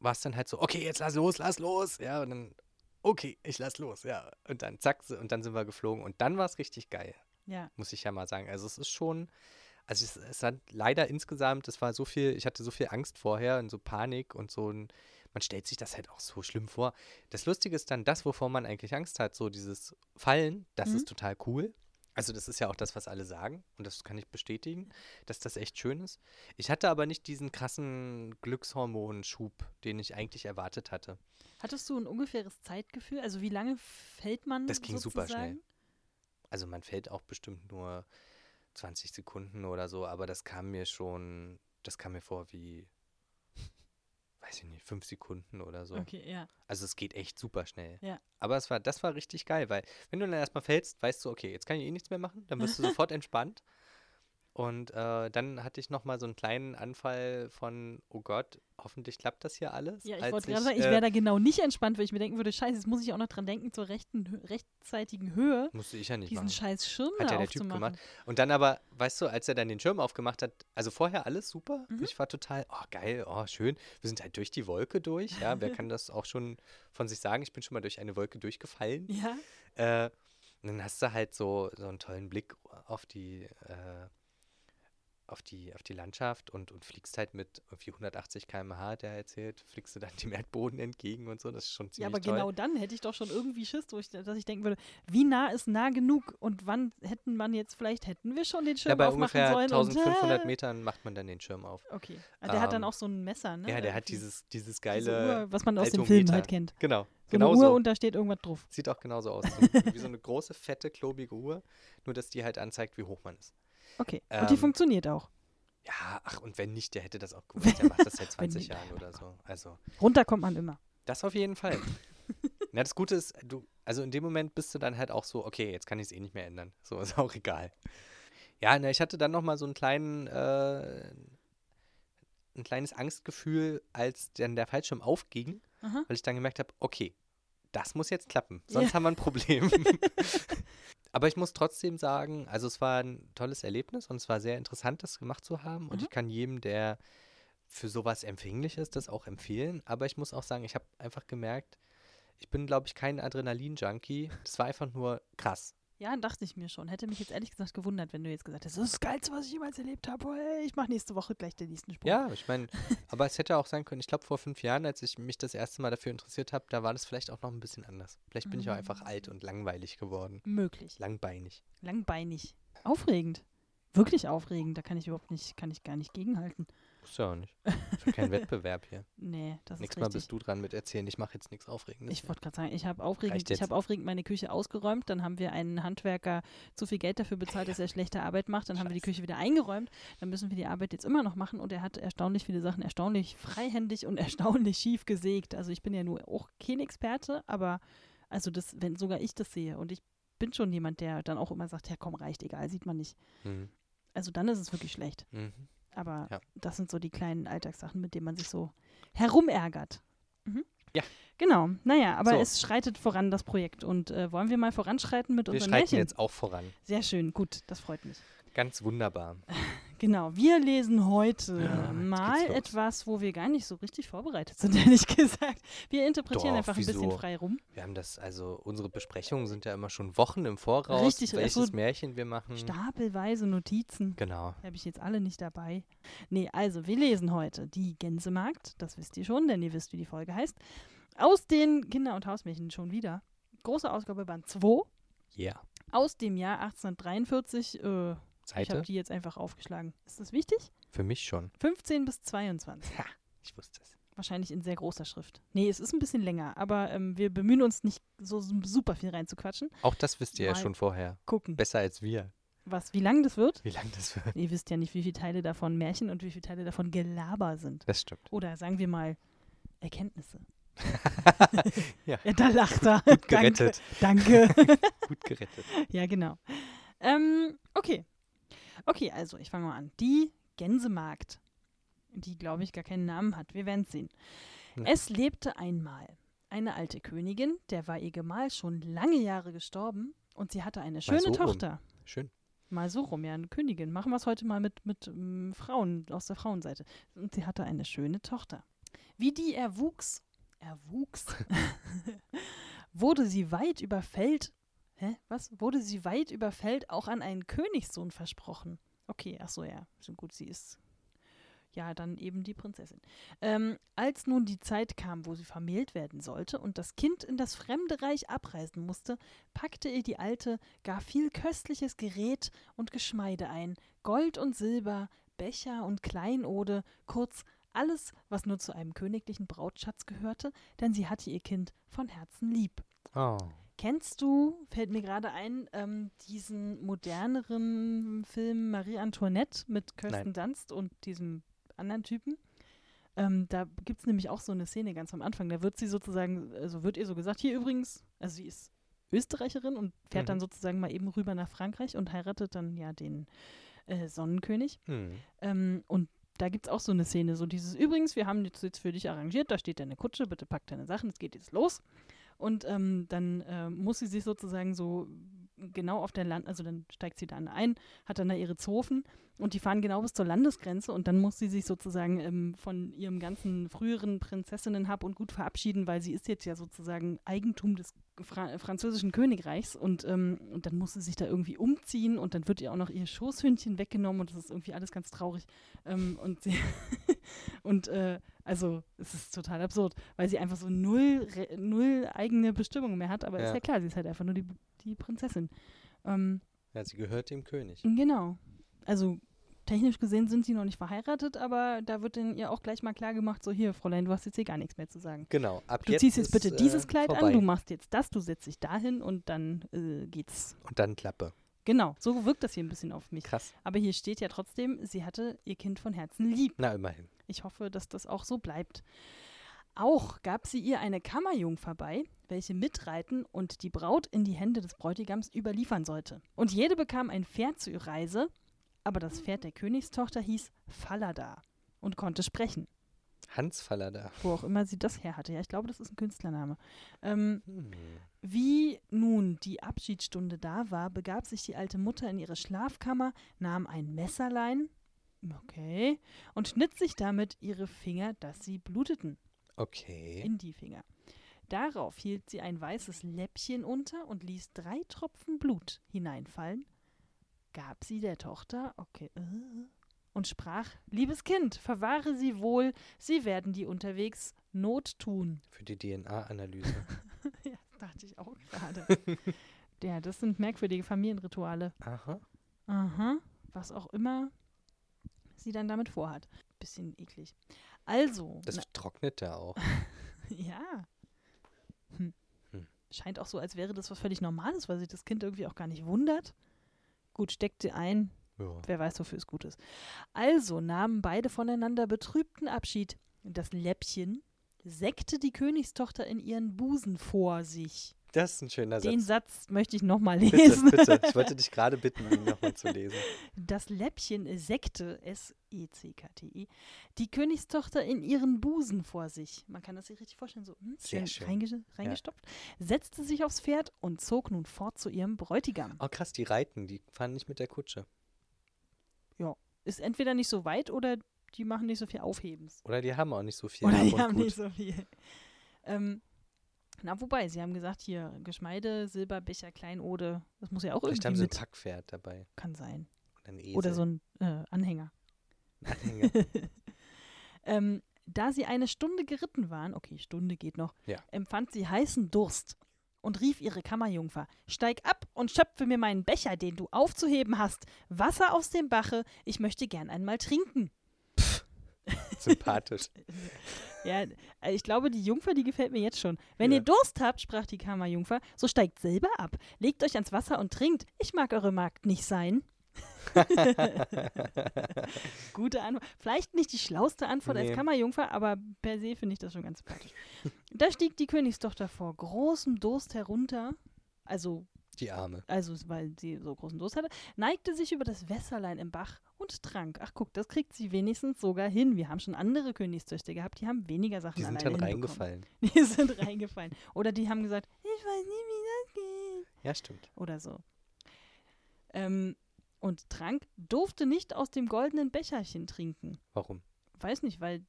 war es dann halt so, okay, jetzt lass los, lass los. Ja, und dann, okay, ich lass los, ja. Und dann zack, und dann sind wir geflogen. Und dann war es richtig geil, Ja, muss ich ja mal sagen. Also es ist schon, also es, es hat leider insgesamt, es war so viel, ich hatte so viel Angst vorher und so Panik und so ein, man stellt sich das halt auch so schlimm vor. Das Lustige ist dann das, wovor man eigentlich Angst hat, so dieses Fallen, das Mhm. ist total cool. Also das ist ja auch das, was alle sagen und das kann ich bestätigen, dass das echt schön ist. Ich hatte aber nicht diesen krassen Glückshormonschub, den ich eigentlich erwartet hatte. Hattest du ein ungefähres Zeitgefühl? Also wie lange fällt man Das ging super schnell. sozusagen? also man fällt auch bestimmt nur 20 Sekunden oder so, aber das kam mir schon, das kam mir vor wie, weiß ich nicht, fünf Sekunden oder so. Okay, ja. Also es geht echt super schnell. Ja. Aber es war, das war richtig geil, weil wenn du dann erstmal fällst, weißt du, okay, jetzt kann ich eh nichts mehr machen, dann wirst du sofort entspannt. Und äh, dann hatte ich nochmal so einen kleinen Anfall von, oh Gott, hoffentlich klappt das hier alles. Ja, ich wollte gerade sagen, ich äh, wäre da genau nicht entspannt, weil ich mir denken würde, scheiße, jetzt muss ich auch noch dran denken, zur rechten, rechtzeitigen Höhe Musste ich ja nicht diesen machen. scheiß Schirm Hat ja der Typ gemacht. Und dann aber, weißt du, als er dann den Schirm aufgemacht hat, also vorher alles super. Mhm. Ich war total, oh geil, oh schön. Wir sind halt durch die Wolke durch. Ja, wer kann das auch schon von sich sagen? Ich bin schon mal durch eine Wolke durchgefallen. Ja, Äh, und dann hast du halt so, so einen tollen Blick auf die, äh, auf die, auf die Landschaft und, und fliegst halt mit irgendwie 180 km/h, hat er erzählt, fliegst du dann dem Erdboden entgegen und so. Das ist schon ja, ziemlich aber toll. genau dann hätte ich doch schon irgendwie Schiss, ich, dass ich denken würde, wie nah ist nah genug und wann hätten man jetzt, vielleicht hätten wir schon den Schirm ja, bei aufmachen ungefähr sollen. 1500 und, äh, Metern macht man dann den Schirm auf. Okay, also der hat dann Ähm, auch so ein Messer, ne? Ja, der hat dieses, dieses Diese geile. Uhr, was man aus dem Film halt kennt. Genau, So genau eine Uhr so. und da steht irgendwas drauf. Sieht auch genauso aus. So, wie so eine große, fette, klobige Uhr. Nur, dass die halt anzeigt, wie hoch man ist. Okay, und die Ähm, funktioniert auch. Ja, ach, und wenn nicht, der hätte das auch gewusst. Der macht das seit Wenn 20 nicht, Jahren oder so. Also, Runter kommt man immer. das auf jeden Fall. Na, das Gute ist, du, also in dem Moment bist du dann halt auch so, okay, jetzt kann ich es eh nicht mehr ändern. So, ist auch egal. Ja, na, ich hatte dann nochmal so einen kleinen, äh, ein kleines Angstgefühl, als dann der Fallschirm aufging, Aha. weil ich dann gemerkt habe, okay, das muss jetzt klappen, Ja. sonst haben wir ein Problem. Aber ich muss trotzdem sagen, also es war ein tolles Erlebnis und es war sehr interessant, das gemacht zu haben. Und Mhm. ich kann jedem, der für sowas empfänglich ist, das auch empfehlen. Aber ich muss auch sagen, ich habe einfach gemerkt, ich bin, glaube ich, kein Adrenalin-Junkie. Das war einfach nur krass. Ja, dachte ich mir schon. Hätte mich jetzt ehrlich gesagt gewundert, wenn du jetzt gesagt hättest, das ist das Geilste, was ich jemals erlebt habe. Hey, ich mache nächste Woche gleich den nächsten Sprung. Ja, ich meine, aber es hätte auch sein können, ich glaube, vor fünf Jahren, als ich mich das erste Mal dafür interessiert habe, da war das vielleicht auch noch ein bisschen anders. Vielleicht bin ich auch einfach alt und langweilig geworden. Möglich. Langbeinig. Langbeinig. Aufregend. Wirklich aufregend. Da kann ich überhaupt nicht, kann ich gar nicht gegenhalten. Muss ja auch nicht. Ist ja kein Wettbewerb hier. Nee, das Nächstes ist Mal richtig. bist du dran mit erzählen. Ich mache jetzt nichts Aufregendes. Ich wollte gerade sagen, ich habe aufregend, ich habe aufregend meine Küche ausgeräumt. Dann haben wir einen Handwerker zu viel Geld dafür bezahlt, dass er schlechte Arbeit macht. Dann haben wir die Scheiße. Küche wieder eingeräumt. Dann müssen wir die Arbeit jetzt immer noch machen. Und er hat erstaunlich viele Sachen erstaunlich freihändig und erstaunlich schief gesägt. Also ich bin ja nur auch kein Experte, aber also das, wenn sogar ich das sehe und ich bin schon jemand, der dann auch immer sagt, ja komm, reicht, egal, sieht man nicht. Mhm. Also dann ist es wirklich schlecht. Mhm. Aber Ja. das sind so die kleinen Alltagssachen, mit denen man sich so herumärgert. Mhm. Ja. Genau. Naja, aber So. es schreitet voran, das Projekt. Und äh, wollen wir mal voranschreiten mit Wir unseren schreiten Märchen? jetzt auch voran. Sehr schön, gut, das freut mich. Ganz wunderbar. Genau, wir lesen heute Ja, mal etwas, wo wir gar nicht so richtig vorbereitet sind, ehrlich gesagt. Wir interpretieren Doch, einfach ein bisschen wieso? frei rum. Wir haben das, also unsere Besprechungen sind ja immer schon Wochen im Voraus, Richtig, welches also Märchen wir machen. Stapelweise Notizen. Genau. Habe ich jetzt alle nicht dabei. Nee, also wir lesen heute die Gänsemarkt, das wisst ihr schon, denn ihr wisst, wie die Folge heißt. Aus den Kinder- und Hausmärchen schon wieder. Große Ausgabe Band 2 Ja. aus dem Jahr 1843. Äh, ich habe Seite? die jetzt einfach aufgeschlagen. Ist das wichtig? Für mich schon. 15 bis 22. Ha, ich wusste es. Wahrscheinlich in sehr großer Schrift. Nee, es ist ein bisschen länger, aber ähm, wir bemühen uns nicht so super viel reinzuquatschen. Auch das wisst ihr ja Mal schon vorher. Gucken, Besser als wir. was, wie lang das wird. Wie lang das wird. Ihr wisst ja nicht, wie viele Teile davon Märchen und wie viele Teile davon Gelaber sind. Das stimmt. Oder sagen wir mal Erkenntnisse. Ja. da lacht er. Gut gerettet. Danke. danke. Gut gerettet. ja, genau. Ähm, okay. Okay, also ich fange mal an. Die Gänsemarkt, die, glaube ich, gar keinen Namen hat. Wir werden es sehen. Ja. Es lebte einmal eine alte Königin, der war ihr Gemahl schon lange Jahre gestorben und sie hatte eine schöne so rum. Tochter. Schön. Mal so rum, ja, eine Königin. Machen wir es heute mal mit, mit ähm, Frauen aus der Frauenseite. Und sie hatte eine schöne Tochter. Wie die erwuchs, erwuchs, wurde sie weit über Feld, hä, was? Wurde sie weit über Feld auch an einen Königssohn versprochen. Okay, ach so, ja, so gut, sie ist ja dann eben die Prinzessin. Ähm, als nun die Zeit kam, wo sie vermählt werden sollte und das Kind in das fremde Reich abreisen musste, packte ihr die Alte gar viel köstliches Gerät und Geschmeide ein, Gold und Silber, Becher und Kleinode, kurz alles, was nur zu einem königlichen Brautschatz gehörte, denn sie hatte ihr Kind von Herzen lieb. Oh. Kennst du, fällt mir gerade ein, ähm, diesen moderneren Film Marie Antoinette mit Kirsten Nein. Dunst und diesem anderen Typen? Ähm, da gibt es nämlich auch so eine Szene ganz am Anfang. Da wird sie sozusagen, also wird ihr so gesagt, hier übrigens, also sie ist Österreicherin und fährt Mhm. dann sozusagen mal eben rüber nach Frankreich und heiratet dann ja den äh, Sonnenkönig. Hm. Ähm, und da gibt es auch so eine Szene, so dieses, übrigens, wir haben jetzt für dich arrangiert, da steht deine Kutsche, bitte pack deine Sachen, es geht jetzt los. Und ähm, dann äh, muss sie sich sozusagen so genau auf der Land, also dann steigt sie dann ein, hat dann da ihre Zofen und die fahren genau bis zur Landesgrenze und dann muss sie sich sozusagen ähm, von ihrem ganzen früheren Prinzessinnenhab und Gut verabschieden, weil sie ist jetzt ja sozusagen Eigentum des Fra französischen Königreichs und, ähm, und dann muss sie sich da irgendwie umziehen und dann wird ihr auch noch ihr Schoßhündchen weggenommen und das ist irgendwie alles ganz traurig. Ähm, und sie und äh, also es ist total absurd, weil sie einfach so null, null eigene Bestimmung mehr hat, aber ist Ja. ja klar, sie ist halt einfach nur die, die Prinzessin. Ähm, Ja, sie gehört dem König. Genau. Also technisch gesehen sind sie noch nicht verheiratet, aber da wird dann ihr auch gleich mal klar gemacht, so hier, Fräulein, du hast jetzt hier gar nichts mehr zu sagen. Genau. Ab Du jetzt ziehst jetzt ist, bitte dieses äh, Kleid vorbei. an, du machst jetzt das, du setzt dich dahin und dann äh, geht's. Und dann Klappe. Genau, so wirkt das hier ein bisschen auf mich. Krass. Aber hier steht ja trotzdem, sie hatte ihr Kind von Herzen lieb. Na, immerhin. Ich hoffe, dass das auch so bleibt. Auch gab sie ihr eine Kammerjungfer bei, welche mitreiten und die Braut in die Hände des Bräutigams überliefern sollte. Und jede bekam ein Pferd zu ihrer Reise, aber das Pferd der Königstochter hieß Falada und konnte sprechen, Hans Faller da. wo auch immer sie das her hatte. Ja, ich glaube, das ist ein Künstlername. Ähm, Hm. wie nun die Abschiedsstunde da war, begab sich die alte Mutter in ihre Schlafkammer, nahm ein Messerlein, okay, und schnitt sich damit ihre Finger, dass sie bluteten, Okay. in die Finger. Darauf hielt sie ein weißes Läppchen unter und ließ drei Tropfen Blut hineinfallen, gab sie der Tochter, okay, äh, und sprach, liebes Kind, verwahre sie wohl, sie werden dir unterwegs Not tun. Für die DNA-Analyse. ja, das dachte ich auch gerade. ja, das sind merkwürdige Familienrituale. Aha. Aha, was auch immer sie dann damit vorhat. Bisschen eklig. Also, Das na, trocknet da auch. ja. Hm. Hm. Scheint auch so, als wäre das was völlig Normales, weil sich das Kind irgendwie auch gar nicht wundert. Gut, steckt sie ein, Ja. wer weiß, wofür es gut ist. Also nahmen beide voneinander betrübten Abschied. Das Läppchen säckte die Königstochter in ihren Busen vor sich. Das ist ein schöner Den Satz. Satz möchte ich nochmal Bitte, lesen. bitte. Ich wollte dich gerade bitten, ihn nochmal zu lesen. Das Läppchen säckte, S-E-C-K-T-I, die Königstochter in ihren Busen vor sich. Man kann das sich richtig vorstellen, so hm, Sehr schön schön. Reinge reingestopft, setzte sich aufs Pferd und zog nun fort zu ihrem Bräutigam. Oh, krass, die reiten, die fahren nicht mit der Kutsche. Ist entweder nicht so weit oder die machen nicht so viel Aufhebens. Oder die haben auch nicht so viel. Oder die haben Gut. nicht so viel. Ähm, na, wobei, sie haben gesagt, hier Geschmeide, Silberbecher, Kleinode, das muss ja auch Vielleicht irgendwie haben sie ein mit. Packpferd dabei. Kann sein. Oder, ein. Oder so ein äh, Anhänger. Anhänger. ähm, da sie eine Stunde geritten waren, okay, Stunde geht noch, Ja. empfand sie heißen Durst und rief ihre Kammerjungfer: Steig ab und schöpfe mir meinen Becher, den du aufzuheben hast. Wasser aus dem Bache, ich möchte gern einmal trinken. Sympathisch. Ja, äh, ich glaube, die Jungfer, die gefällt mir jetzt schon. Wenn Ja. ihr Durst habt, sprach die Kammerjungfer, so steigt selber ab, legt euch ans Wasser und trinkt. Ich mag eure Magd nicht sein. Gute Antwort. Vielleicht nicht die schlauste Antwort als Nee. Kammerjungfer, aber per se finde ich das schon ganz sympathisch. da stieg die Königstochter vor großem Durst herunter, also, Die Arme. also weil sie so großen Durst hatte, neigte sich über das Wässerlein im Bach und trank. Ach guck, das kriegt sie wenigstens sogar hin. Wir haben schon andere Königstöchter gehabt, die haben weniger Sachen Die sind dann hinbekommen. reingefallen. Die sind reingefallen. Oder die haben gesagt, ich weiß nie, wie das geht. Ja, stimmt. Oder so. Ähm, und trank, durfte nicht aus dem goldenen Becherchen trinken. Warum? Weiß nicht, weil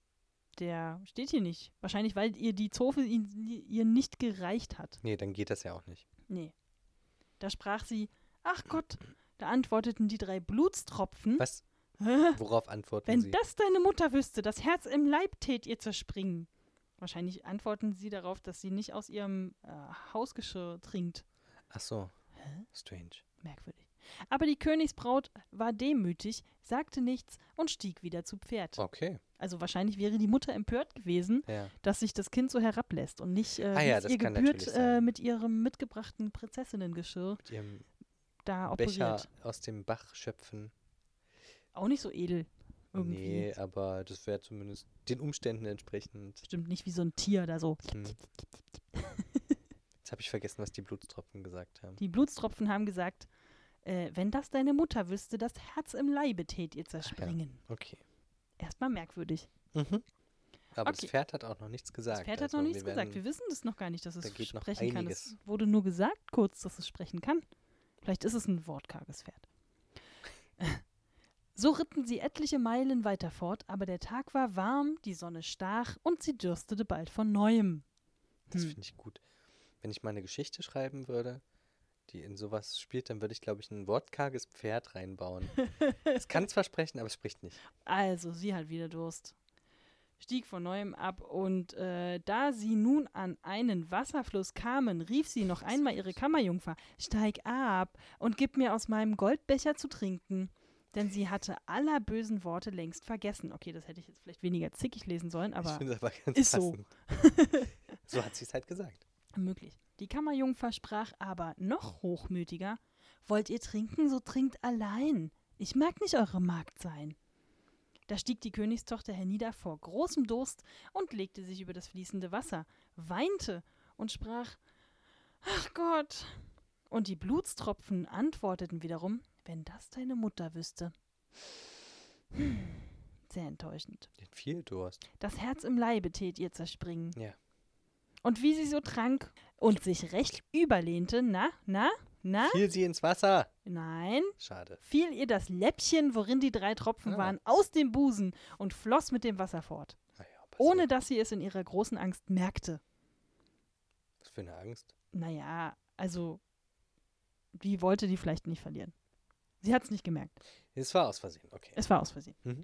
der steht hier nicht. Wahrscheinlich, weil ihr die Zofe ihn, ihr nicht gereicht hat. Nee, dann geht das ja auch nicht. Nee. Da sprach sie, ach Gott, da antworteten die drei Blutstropfen. Was? "Hä? Worauf antworten Wenn sie? das deine Mutter wüsste, das Herz im Leib tät ihr zerspringen. Wahrscheinlich antworten sie darauf, dass sie nicht aus ihrem äh, Hausgeschirr trinkt. Ach so. Strange. Merkwürdig. Aber die Königsbraut war demütig, sagte nichts und stieg wieder zu Pferd. Okay. Also wahrscheinlich wäre die Mutter empört gewesen, Ja. dass sich das Kind so herablässt und nicht, äh, Ah ja, ihr gebührt, äh, mit ihrem mitgebrachten Prinzessinnengeschirr Mit ihrem da Becher operiert. aus dem Bach schöpfen. Auch nicht so edel. Irgendwie. Nee, aber das wäre zumindest den Umständen entsprechend. Stimmt nicht wie so ein Tier da so. Hm. Jetzt habe ich vergessen, was die Blutstropfen gesagt haben. Die Blutstropfen haben gesagt, äh, wenn das deine Mutter wüsste, das Herz im Leibe tät ihr zerspringen. Okay. Erstmal merkwürdig. Mhm. Aber Okay. das Pferd hat auch noch nichts gesagt. Das Pferd hat also noch nichts wir gesagt. Wir wissen das noch gar nicht, dass da es noch sprechen kann. Es wurde nur gesagt kurz, dass es sprechen kann. Vielleicht ist es ein wortkarges Pferd. So ritten sie etliche Meilen weiter fort, aber der Tag war warm, die Sonne stach und sie dürstete bald von neuem. Das Hm. finde ich gut. Wenn ich mal eine Geschichte schreiben würde, die in sowas spielt, dann würde ich, glaube ich, ein wortkarges Pferd reinbauen. es kann zwar sprechen, aber es spricht nicht. Also, sie hat wieder Durst. Stieg von neuem ab und äh, da sie nun an einen Wasserfluss kamen, rief sie noch einmal ihre Kammerjungfer: Steig ab und gib mir aus meinem Goldbecher zu trinken. Denn sie hatte aller bösen Worte längst vergessen. Okay, das hätte ich jetzt vielleicht weniger zickig lesen sollen, ich aber es aber ganz ist so. passend. so hat sie es halt gesagt. Möglich. Die Kammerjungfer sprach aber noch hochmütiger: Wollt ihr trinken, so trinkt allein. Ich mag nicht eure Magd sein. Da stieg die Königstochter hernieder vor großem Durst und legte sich über das fließende Wasser, weinte und sprach: Ach Gott! Und die Blutstropfen antworteten wiederum: Wenn das deine Mutter wüsste. Hm, sehr enttäuschend. Hat viel Durst. Das Herz im Leibe tät ihr zerspringen. Ja. Und wie sie so trank und sich recht überlehnte, na, na, na, Fiel sie ins Wasser. nein, Schade. fiel ihr das Läppchen, worin die drei Tropfen Ah. waren, aus dem Busen und floss mit dem Wasser fort, Naja, passiert. ohne dass sie es in ihrer großen Angst merkte. Was für eine Angst. Naja, also, die wollte die vielleicht nicht verlieren. Sie hat es nicht gemerkt. Es war aus Versehen, okay. Es war aus Versehen. Mhm.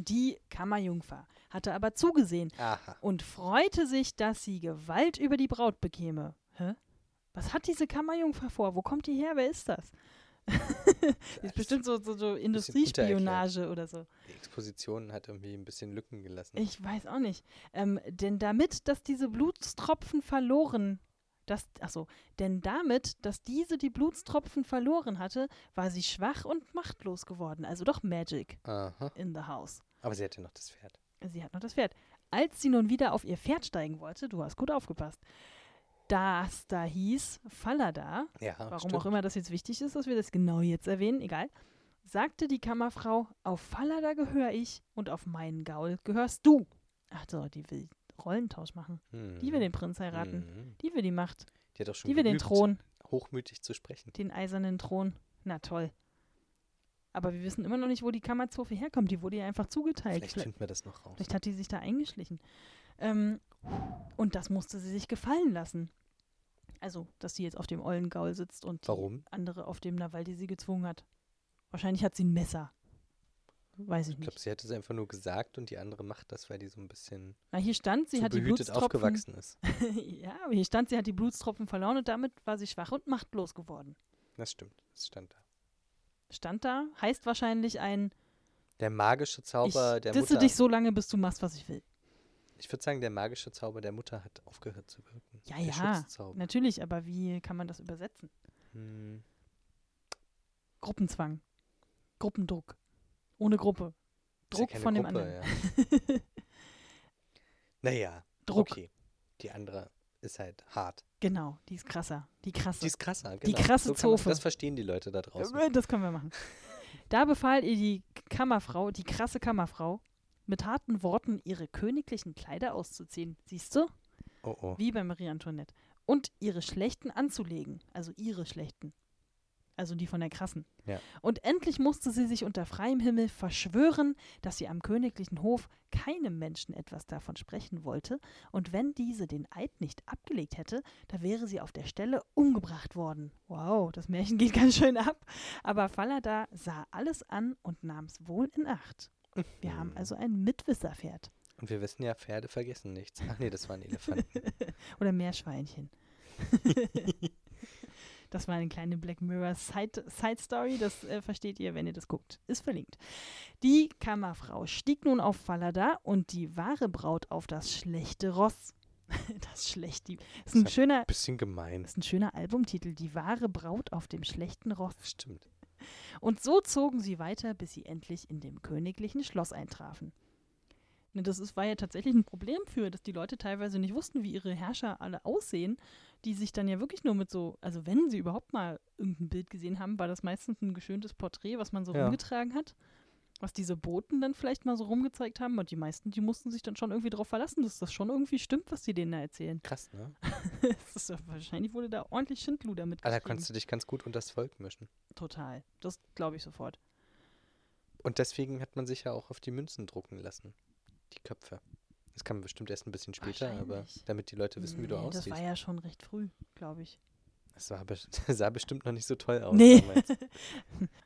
Die Kammerjungfer hatte aber zugesehen Aha. und freute sich, dass sie Gewalt über die Braut bekäme. Hä? Was hat diese Kammerjungfer vor? Wo kommt die her? Wer ist das? ist bestimmt so, so, so Industriespionage oder so. Die Exposition hat irgendwie ein bisschen Lücken gelassen. Ich weiß auch nicht. Ähm, denn damit, dass diese Blutstropfen verloren, dass, achso, denn damit, dass diese die Blutstropfen verloren hatte, war sie schwach und machtlos geworden. Also doch Magic Aha. in the house. Aber sie hatte noch das Pferd. Sie hat noch das Pferd. Als sie nun wieder auf ihr Pferd steigen wollte, du hast gut aufgepasst, das da hieß Falada, Ja, warum stimmt. auch immer das jetzt wichtig ist, dass wir das genau jetzt erwähnen, egal, sagte die Kammerfrau, auf Falada gehöre ich und auf meinen Gaul gehörst du. Ach so, die will Rollentausch machen. Die will Mhm. den Prinz heiraten. Mhm. Die will die Macht. Die hat auch schon Die will den Thron, hochmütig zu sprechen. den eisernen Thron. Na toll. Aber wir wissen immer noch nicht, wo die Kammerzofe herkommt. Die wurde ihr einfach zugeteilt. Vielleicht finden wir das noch raus. vielleicht hat die sich da eingeschlichen. Ähm, und das musste sie sich gefallen lassen. Also, dass sie jetzt auf dem ollen Gaul sitzt und die Warum? andere auf dem, na, weil die sie gezwungen hat. Wahrscheinlich hat sie ein Messer. Weiß ich Ich glaube, nicht. sie hat es einfach nur gesagt und die andere macht das, weil die so ein bisschen Na, hier stand, sie hat die Blutstropfen. aufgewachsen ist. ja, aber hier stand, sie hat die Blutstropfen verloren und damit war sie schwach und machtlos geworden. Das stimmt, das stand da. Stand da, heißt wahrscheinlich ein, Der magische Zauber ich der Mutter. dich so lange, bis du machst, was ich will. ich würde sagen, der magische Zauber der Mutter hat aufgehört zu wirken. Ja, der ja, natürlich, aber wie kann man das übersetzen? Hm. Gruppenzwang. Gruppendruck. Ohne Gruppe. Ja Druck keine von dem Gruppe, anderen. Ja. naja, Druck. okay. Die andere ist halt hart. Genau, die ist krasser. Die krasse. Die ist krasser, genau. krasse so kann man, Zofe. Das verstehen die Leute da draußen. Äh, Das können wir machen. Da befahl ihr die Kammerfrau, die krasse Kammerfrau, mit harten Worten ihre königlichen Kleider auszuziehen. Siehst du? Oh oh. Wie bei Marie Antoinette. Und ihre schlechten anzulegen. Also ihre schlechten. Also die von der krassen. Ja. Und endlich musste sie sich unter freiem Himmel verschwören, dass sie am königlichen Hof keinem Menschen etwas davon sprechen wollte. Und wenn diese den Eid nicht abgelegt hätte, da wäre sie auf der Stelle umgebracht worden. Wow, das Märchen geht ganz schön ab. Aber Falada sah alles an und nahm es wohl in Acht. Wir haben Mhm. also ein Mitwisserpferd. Und wir wissen ja, Pferde vergessen nichts. Ach nee, das waren Elefanten. Oder Meerschweinchen. Das war eine kleine Black Mirror Side, Side Story. Das äh, versteht ihr, wenn ihr das guckt. Ist verlinkt. Die Kammerfrau stieg nun auf Fallada und die wahre Braut auf das schlechte Ross. das schlechte. Ist ein Das schöner, Bisschen gemein. ist ein schöner Albumtitel. Die wahre Braut auf dem schlechten Ross. Stimmt. Und so zogen sie weiter, bis sie endlich in dem königlichen Schloss eintrafen. Ne, Das ist, war ja tatsächlich ein Problem für, dass die Leute teilweise nicht wussten, wie ihre Herrscher alle aussehen, die sich dann ja wirklich nur mit so, also wenn sie überhaupt mal irgendein Bild gesehen haben, war das meistens ein geschöntes Porträt, was man so Ja. rumgetragen hat, was diese Boten dann vielleicht mal so rumgezeigt haben. Und die meisten, die mussten sich dann schon irgendwie darauf verlassen, dass das schon irgendwie stimmt, was die denen da erzählen. Krass, ne? ist, wahrscheinlich wurde da ordentlich Schindluder Ah, da mitgeschrieben. konntest du dich ganz gut unter das Volk mischen. Total. Das glaube ich sofort. Und deswegen hat man sich ja auch auf die Münzen drucken lassen. Die Köpfe. Das kam bestimmt erst ein bisschen später, aber damit die Leute wissen, wie du Nee, aussiehst. Das war ja schon recht früh, glaube ich. Das war, sah bestimmt noch nicht so toll aus Nee. damals.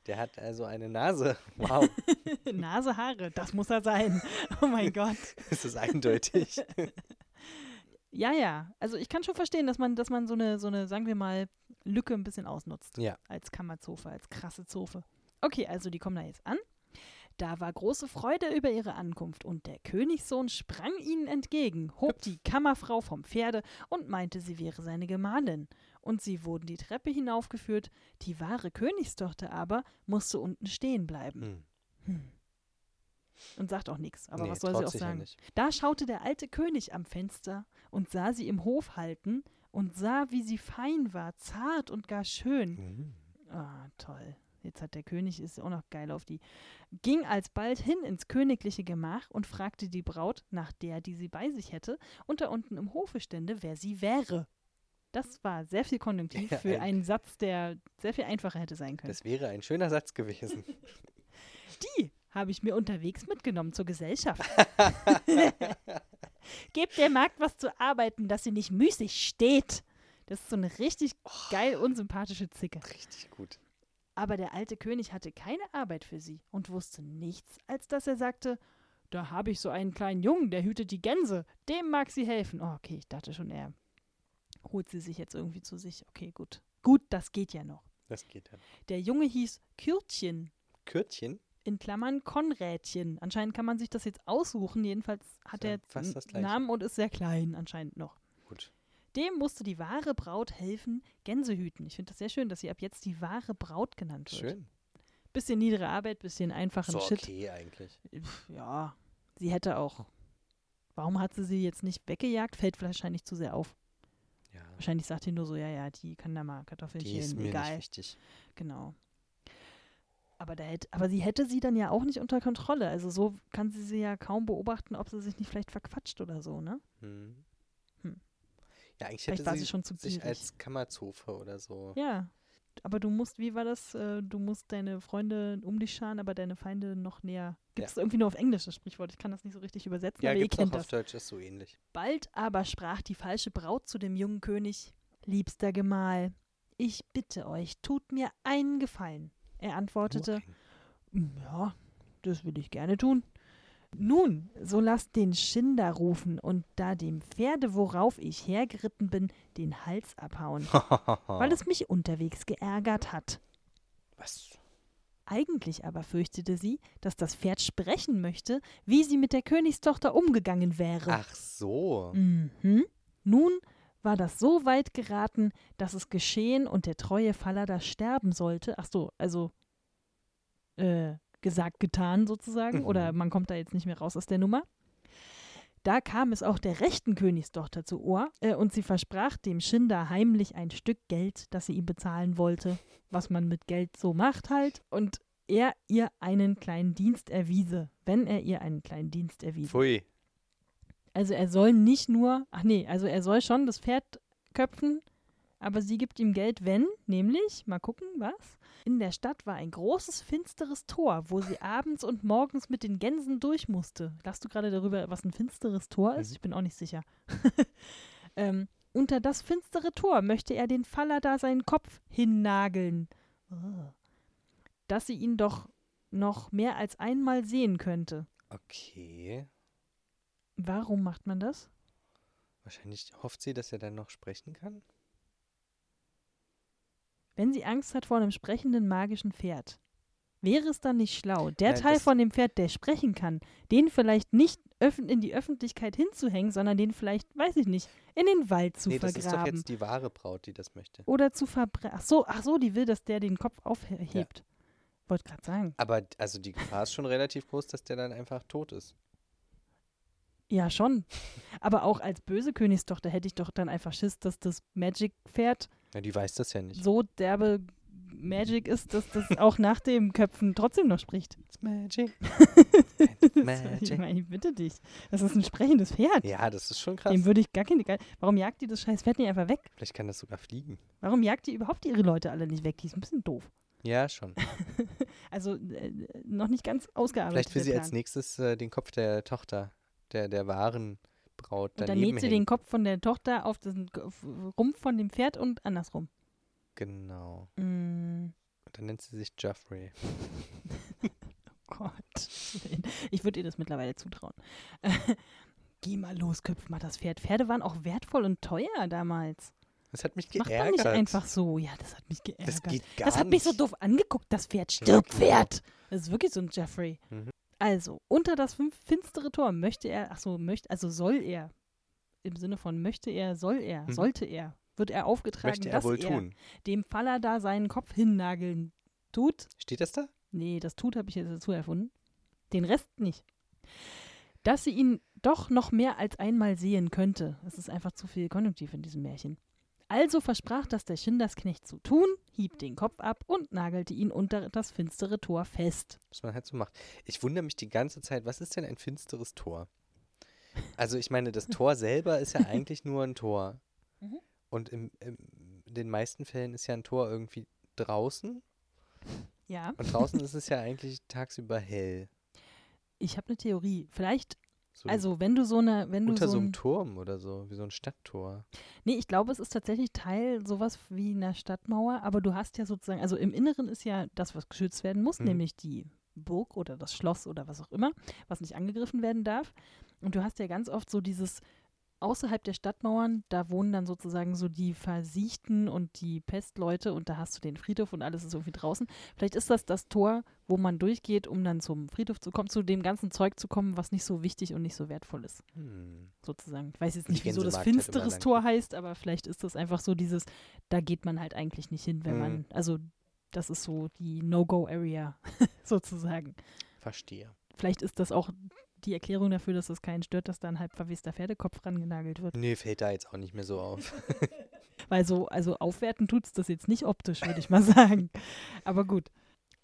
Der hat also eine Nase. Wow, Nase, Haare, das muss er sein. Oh mein Gott. das ist eindeutig. Ja, ja. Also ich kann schon verstehen, dass man, dass man so eine, so eine, sagen wir mal, Lücke ein bisschen ausnutzt. Ja. Als Kammerzofe, als krasse Zofe. Okay, also die kommen da jetzt an. Da war große Freude über ihre Ankunft und der Königssohn sprang ihnen entgegen, hob die Kammerfrau vom Pferde und meinte, sie wäre seine Gemahlin. Und sie wurden die Treppe hinaufgeführt, die wahre Königstochter aber musste unten stehen bleiben. Hm. Und sagt auch nichts. Aber Nee, was soll sie auch sagen? Da schaute der alte König am Fenster und sah sie im Hof halten und sah, wie sie fein war, zart und gar schön. Hm. Ah, toll. Jetzt hat der König, ist auch noch geil auf die. Ging alsbald hin ins königliche Gemach und fragte die Braut nach der, die sie bei sich hätte, und da unten im Hofe stände, wer sie wäre. Das war sehr viel Konjunktiv Ja, für ein- einen Satz, der sehr viel einfacher hätte sein können. Das wäre ein schöner Satz gewesen. Die habe ich mir unterwegs mitgenommen zur Gesellschaft. Gebt der Magd was zu arbeiten, dass sie nicht müßig steht. Das ist so eine richtig geil unsympathische Zicke. Richtig gut. Aber der alte König hatte keine Arbeit für sie und wusste nichts, als dass er sagte, da habe ich so einen kleinen Jungen, der hütet die Gänse, dem mag sie helfen. Oh, okay, ich dachte schon, er holt sie sich jetzt irgendwie zu sich. Okay, gut. Gut, das geht ja noch. Das geht dann. Der Junge hieß Kürtchen, Kürtchen? in Klammern Konrädchen. Anscheinend kann man sich das jetzt aussuchen. Jedenfalls hat Ja, er einen. Namen und ist sehr klein anscheinend noch. Gut. Dem musste die wahre Braut helfen, Gänse hüten. Ich finde das sehr schön, dass sie ab jetzt die wahre Braut genannt wird. Schön. Bisschen niedere Arbeit, bisschen einfachen So Shit. okay eigentlich. Ja, sie hätte auch. Warum hat sie sie jetzt nicht weggejagt? Fällt wahrscheinlich zu sehr auf. Ja. Wahrscheinlich sagt sie nur so, ja, ja, die kann da mal Kartoffeln Die ist mir egal. nicht wichtig. Genau. Aber, da hätte, aber sie hätte sie dann ja auch nicht unter Kontrolle. Also so kann sie sie ja kaum beobachten, ob sie sich nicht vielleicht verquatscht oder so, ne? Hm. Hm. Ja, eigentlich Vielleicht hätte war sie sie schon zu sich als Kammerzofe oder so. Ja. Aber du musst, wie war das? Äh, Du musst deine Freunde um dich scharen, aber deine Feinde noch näher. Gibt es irgendwie nur auf Englisch das Sprichwort? Ich kann das nicht so richtig übersetzen, Ja, aber ihr gibt's auch kennt auf das. Deutsch, ist so ähnlich. Bald aber sprach die falsche Braut zu dem jungen König: Liebster Gemahl, ich bitte euch, tut mir einen Gefallen. Er antwortete. "Mm, Ja, das will ich gerne tun. Nun, so lasst den Schinder rufen und da dem Pferde, worauf ich hergeritten bin, den Hals abhauen, weil es mich unterwegs geärgert hat. Was? Eigentlich aber fürchtete sie, dass das Pferd sprechen möchte, wie sie mit der Königstochter umgegangen wäre. Ach so. Mhm. Nun war das so weit geraten, dass es geschehen und der treue Fallada sterben sollte. Ach so, also äh, gesagt, getan sozusagen. Mhm. Oder man kommt da jetzt nicht mehr raus aus der Nummer. Da kam es auch der rechten Königstochter zu Ohr äh, und sie versprach dem Schinder heimlich ein Stück Geld, das sie ihm bezahlen wollte, was man mit Geld so macht halt. Und er ihr einen kleinen Dienst erwiese, wenn er ihr einen kleinen Dienst erwiese. Pfui. Also er soll nicht nur, ach nee, also er soll schon das Pferd köpfen, aber sie gibt ihm Geld, wenn, nämlich, mal gucken, was? In der Stadt war ein großes, finsteres Tor, wo sie abends und morgens mit den Gänsen durch musste. Lachst du gerade darüber, was ein finsteres Tor ist? Mhm. Ich bin auch nicht sicher. ähm, unter das finstere Tor möchte er den Faller da seinen Kopf hinnageln. Oh. Dass sie ihn doch noch mehr als einmal sehen könnte. Okay. Warum macht man das? Wahrscheinlich hofft sie, dass er dann noch sprechen kann. Wenn sie Angst hat vor einem sprechenden magischen Pferd, wäre es dann nicht schlau, der Nein, Teil von dem Pferd, der sprechen kann, den vielleicht nicht in die Öffentlichkeit hinzuhängen, sondern den vielleicht, weiß ich nicht, in den Wald zu nee, das ist doch vergraben. jetzt die wahre Braut, die das möchte. Oder zu verbrennen. Ach so, ach so, die will, dass der den Kopf aufhebt. Wollte gerade sagen. Aber also die Gefahr ist schon relativ groß, dass der dann einfach tot ist. Ja, schon. Aber auch als böse Königstochter hätte ich doch dann einfach Schiss, dass das Magic-Pferd Ja, die weiß das ja nicht. so derbe Magic ist, dass das auch nach dem Köpfen trotzdem noch spricht. It's magic. Ich magic. meine, ich bitte dich. Das ist ein sprechendes Pferd. Ja, das ist schon krass. Dem würde ich gar keine. Ge- Warum jagt die das scheiß Pferd nicht einfach weg? Vielleicht kann das sogar fliegen. Warum jagt die überhaupt ihre Leute alle nicht weg? Die ist ein bisschen doof. Ja, schon. Also äh, noch nicht ganz ausgearbeitet. Vielleicht will sie als nächstes äh, den Kopf der Tochter, der, der wahren Braut Und dann näht sie hängen. den Kopf von der Tochter auf den Rumpf von dem Pferd und andersrum. Genau. Mm, Und dann nennt sie sich Joffrey. Gott. Ich würde ihr das mittlerweile zutrauen. Geh mal los, köpf mal das Pferd. Pferde waren auch wertvoll und teuer damals. Das hat mich Das macht man geärgert. nicht einfach so. Ja, das hat mich geärgert. Das geht gar Das hat mich so doof angeguckt, das Pferd. Stirb. Pferd! Das ist wirklich so ein Jeffrey. Mhm. Also, unter das fünf finstere Tor möchte er, ach so, möchte, also soll er, im Sinne von möchte er, soll er, Mhm. sollte er, wird er aufgetragen, Möchte er dass wohl er tun. dem Faller seinen Kopf hinnageln tut. Steht das da? Nee, das tut habe ich jetzt dazu erfunden. Den Rest nicht. Dass sie ihn doch noch mehr als einmal sehen könnte. Es ist einfach zu viel Konjunktiv in diesem Märchen. Also versprach das der Schindersknecht zu tun, hieb den Kopf ab und nagelte ihn unter das finstere Tor fest. Was man halt so macht. Ich wundere mich die ganze Zeit, was ist denn ein finsteres Tor? Also ich meine, das Tor selber ist ja eigentlich nur ein Tor. Mhm. Und im, im, in den meisten Fällen ist ja ein Tor irgendwie draußen. Ja, Und draußen ist es ja eigentlich tagsüber hell. ich habe eine Theorie. Vielleicht, So also wenn du so eine, wenn du unter so so ein, einem Turm oder so, wie so ein Stadttor. Nee, ich glaube, es ist tatsächlich Teil sowas wie einer Stadtmauer, aber du hast ja sozusagen, also im Inneren ist ja das, was geschützt werden muss, Mhm. nämlich die Burg oder das Schloss oder was auch immer, was nicht angegriffen werden darf. Und du hast ja ganz oft so dieses außerhalb der Stadtmauern, da wohnen dann sozusagen so die Versiechten und die Pestleute und da hast du den Friedhof und alles ist irgendwie draußen. Vielleicht ist das das Tor, wo man durchgeht, um dann zum Friedhof zu kommen, zu dem ganzen Zeug zu kommen, was nicht so wichtig und nicht so wertvoll ist Hm. sozusagen. Ich weiß jetzt nicht, wieso das finsteres Tor heißt, aber vielleicht ist das einfach so dieses, da geht man halt eigentlich nicht hin, wenn Mhm. man, also das ist so die No-Go-Area sozusagen. Verstehe. Vielleicht ist das auch die Erklärung dafür, dass es keinen stört, dass da ein halb verwester Pferdekopf rangenagelt wird. Nee, fällt da jetzt auch nicht mehr so auf. Weil so, also aufwerten tut es das jetzt nicht optisch, würde ich mal sagen. Aber gut.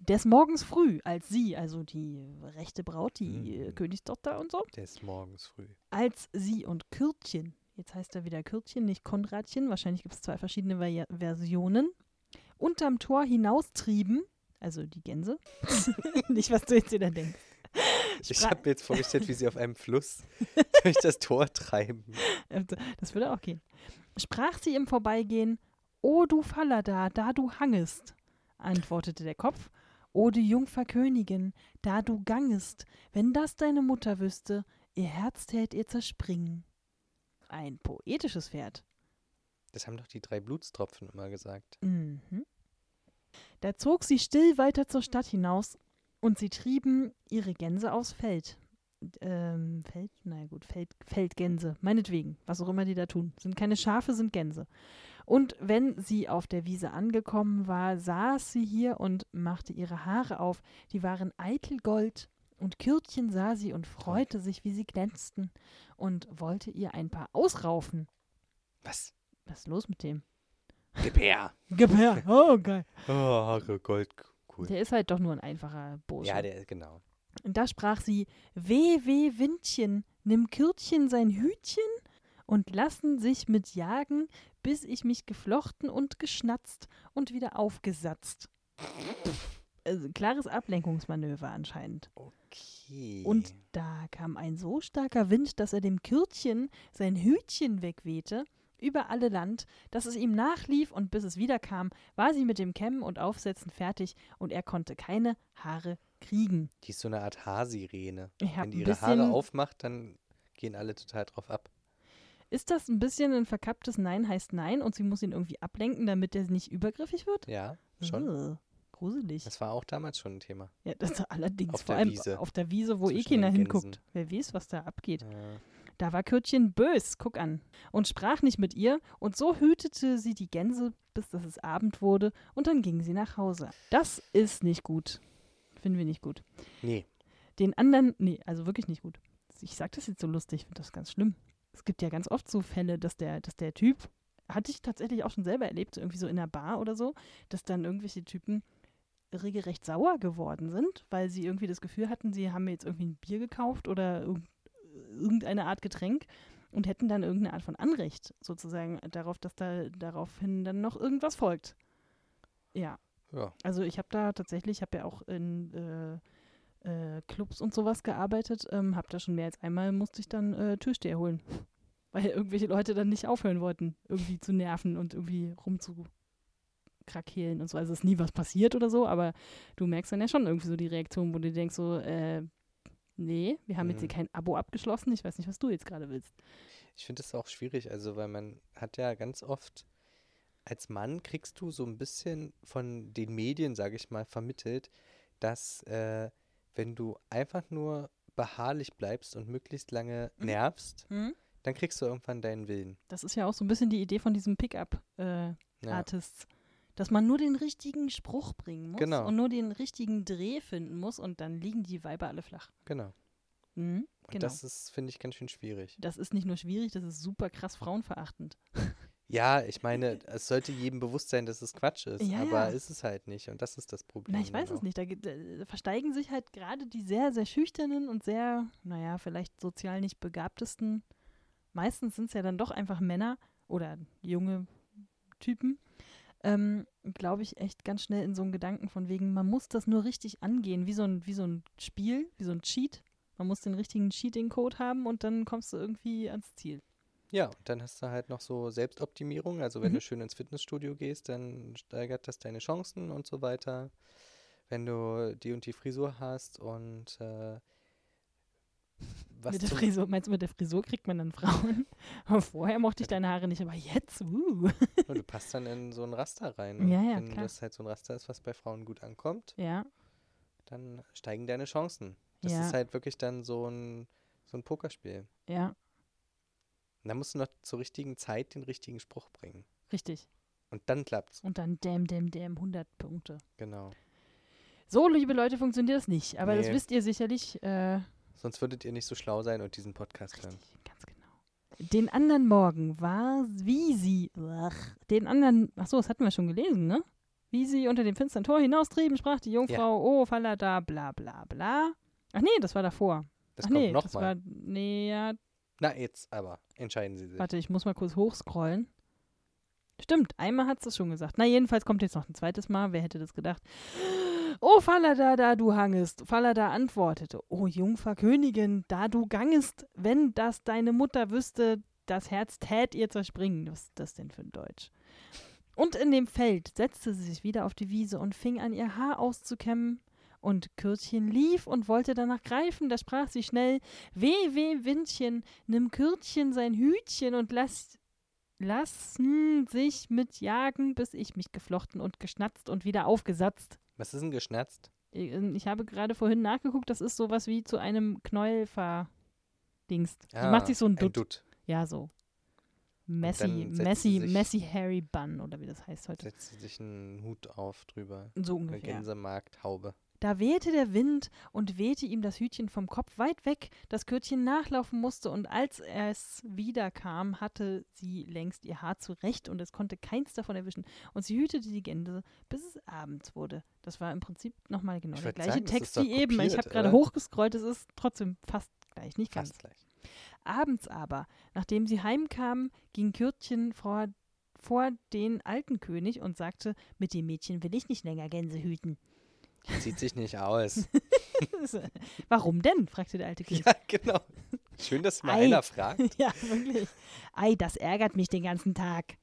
Des Morgens früh, als sie, also die rechte Braut, die äh, Mhm. Königstochter und so, Der ist morgens früh. als sie und Kürtchen, jetzt heißt er wieder Kürtchen, nicht Konradchen, wahrscheinlich gibt es zwei verschiedene Vari Versionen, unterm Tor hinaustrieben, also die Gänse, nicht was du jetzt wieder denkst. Ich habe mir jetzt vorgestellt, wie sie auf einem Fluss durch das Tor treiben. Das würde auch gehen. Sprach sie im Vorbeigehen, O du Fallada, da du hangest, antwortete der Kopf, O du Jungfer Königin, da du gangest, wenn das deine Mutter wüsste, ihr Herz tät ihr zerspringen. Ein poetisches Pferd. Das haben doch die drei Blutstropfen immer gesagt. Mhm. Da zog sie still weiter zur Stadt hinaus und sie trieben ihre Gänse aufs Feld. Ähm, Feld? Na gut, Feld, Feldgänse, meinetwegen, was auch immer die da tun. Sind keine Schafe, sind Gänse. Und wenn sie auf der Wiese angekommen war, saß sie hier und machte ihre Haare auf. Die waren eitel Gold. Und Kürtchen sah sie und freute sich, wie sie glänzten, und wollte ihr ein paar ausraufen. Was? Was ist los mit dem? Gib her. Oh, geil. Oh, Haare, Gold, cool. Der ist halt doch nur ein einfacher Bursche. Ja, der, genau. und da sprach sie, Weh, weh, Windchen, nimm Kürtchen sein Hütchen und lassen sich mit jagen, bis ich mich geflochten und geschnatzt und wieder aufgesatzt. Also, klares Ablenkungsmanöver anscheinend. Okay. Und da kam ein so starker Wind, dass er dem Kürtchen sein Hütchen wegwehte über alle Land, dass es ihm nachlief und bis es wiederkam, war sie mit dem Kämmen und Aufsetzen fertig und er konnte keine Haare kriegen. die ist so eine Art Haarsirene. Wenn die ihre Haare aufmacht, dann gehen alle total drauf ab. Ist das ein bisschen ein verkapptes Nein heißt Nein und sie muss ihn irgendwie ablenken, damit er nicht übergriffig wird? Ja, schon. Ugh, gruselig. Das war auch damals schon ein Thema. ja, das allerdings Auf vor der allem Wiese. auf der Wiese, wo eh Zwischen keiner den hinguckt. Wer weiß, was da abgeht. Ja. Da war Kürtchen bös, guck an, und sprach nicht mit ihr, und so hütete sie die Gänse, bis dass es Abend wurde, und dann ging sie nach Hause. Das ist nicht gut. Finden wir nicht gut. Nee, Den anderen, nee, also wirklich nicht gut. Ich sag das jetzt so lustig, ich finde das ganz schlimm. Es gibt ja ganz oft so Fälle, dass der, dass der Typ, hatte ich tatsächlich auch schon selber erlebt, so irgendwie so in der Bar oder so, dass dann irgendwelche Typen regelrecht sauer geworden sind, weil sie irgendwie das Gefühl hatten, sie haben mir jetzt irgendwie ein Bier gekauft oder irg irgendeine Art Getränk und hätten dann irgendeine Art von Anrecht sozusagen darauf, dass da daraufhin dann noch irgendwas folgt. Ja, ja. also ich habe da tatsächlich, ich habe ja auch in äh, äh, Clubs und sowas gearbeitet, ähm, habe da schon mehr als einmal musste ich dann äh, Türsteher holen, weil irgendwelche Leute dann nicht aufhören wollten, irgendwie zu nerven und irgendwie rumzukrakehlen und so. Also ist nie was passiert oder so, aber du merkst dann ja schon irgendwie so die Reaktion, wo du denkst so, äh, nee, wir haben jetzt hier Mhm. kein Abo abgeschlossen, ich weiß nicht, was du jetzt gerade willst. Ich finde es auch schwierig, also weil man hat ja ganz oft, als Mann kriegst du so ein bisschen von den Medien, sage ich mal, vermittelt, dass äh, wenn du einfach nur beharrlich bleibst und möglichst lange Mhm. nervst, dann kriegst du irgendwann deinen Willen. Das ist ja auch so ein bisschen die Idee von diesem Pickup-Artists. Ja. Dass man nur den richtigen Spruch bringen muss Genau. und nur den richtigen Dreh finden muss und dann liegen die Weiber alle flach. Genau. Mhm, Und genau. das ist, finde ich, ganz schön schwierig. Das ist nicht nur schwierig, das ist super krass frauenverachtend. Ja, ich meine, es sollte jedem bewusst sein, dass es Quatsch ist, Ja, aber ja. ist es halt nicht. Und das ist das Problem. Na, ich weiß dann es nicht. Da, äh, versteigen sich halt gerade die sehr, sehr schüchternen und sehr, naja, vielleicht sozial nicht begabtesten. Meistens sind es ja dann doch einfach Männer oder junge Typen. Ähm, Glaube ich echt ganz schnell in so einen Gedanken von wegen, man muss das nur richtig angehen, wie so ein, wie so ein Spiel, wie so ein Cheat. Man muss den richtigen Cheating-Code haben und dann kommst du irgendwie ans Ziel. Ja, und dann hast du halt noch so Selbstoptimierung. Also wenn Mhm. du schön ins Fitnessstudio gehst, dann steigert das deine Chancen und so weiter. Wenn du die und die Frisur hast und äh, was mit der Frisur, meinst du, mit der Frisur kriegt man dann Frauen? Aber vorher mochte ich deine Haare nicht, aber jetzt, uh. Ja, du passt dann in so ein Raster rein. Und Ja, ja, wenn klar. das halt so ein Raster ist, was bei Frauen gut ankommt, Ja, dann steigen deine Chancen. Das Ja. ist halt wirklich dann so ein, so ein Pokerspiel. ja, Und da musst du noch zur richtigen Zeit den richtigen Spruch bringen. richtig. Und dann klappt's. Und dann damn, damn, damn, 100 Punkte. Genau. So, liebe Leute, funktioniert das nicht. Aber das Nee. wisst ihr sicherlich. Äh, Sonst würdet ihr nicht so schlau sein und diesen Podcast hören. richtig, ganz genau. Den anderen Morgen war, wie sie, ach, den anderen, ach so, das hatten wir schon gelesen, ne? Wie sie unter dem finstern Tor hinaustrieben, sprach die Jungfrau, oh, Fallada, bla, bla, bla. Ach nee, das war davor. Das ach kommt nee, das nochmal. war, nee, ja, Na, jetzt aber. Entscheiden Sie sich. Warte, ich muss mal kurz hochscrollen. Stimmt, einmal hat es schon gesagt. Na, jedenfalls kommt jetzt noch ein zweites Mal. Wer hätte das gedacht? Oh, Falada, da du hangest. Falada antwortete. Oh, Jungfer Königin, da du gangest, wenn das deine Mutter wüsste, das Herz tät ihr zerspringen. Was ist das denn für ein Deutsch? Und in dem Feld setzte sie sich wieder auf die Wiese und fing an, ihr Haar auszukämmen. Und Kürtchen lief und wollte danach greifen. Da sprach sie schnell: Weh, weh, Windchen, nimm Kürtchen sein Hütchen und lass, lassen sich mit jagen, bis ich mich geflochten und geschnatzt und wieder aufgesatzt. Was ist denn geschnatzt? Ich, ich habe gerade vorhin nachgeguckt, das ist sowas wie zu einem Knäuel verdingst. Sie macht sich so ein Ah, ein Dutt. Dutt. Ja, so. Sie sich- Messi Harry Bun oder wie das heißt heute. Setzt sie sich einen Hut auf drüber. So Eine ungefähr. Gänsemarkthaube. Da wehte der Wind und wehte ihm das Hütchen vom Kopf weit weg, das Kürtchen nachlaufen musste, und als es wiederkam, hatte sie längst ihr Haar zurecht und es konnte keins davon erwischen. Und sie hütete die Gänse, bis es abends wurde. Das war im Prinzip nochmal genau Ich der gleiche sagen, Text wie eben. Ich kopiert, habe gerade hochgescrollt, es ist trotzdem fast gleich, nicht ganz. Fast gleich. Abends aber, nachdem sie heimkamen, ging Kürtchen vor, vor den alten König und sagte, mit dem Mädchen will ich nicht länger Gänse hüten. Zieht sich nicht aus. Warum denn? fragte der alte König. ja, genau. Schön, dass mal Ei. einer fragt. ja, wirklich. Ei, das ärgert mich den ganzen Tag.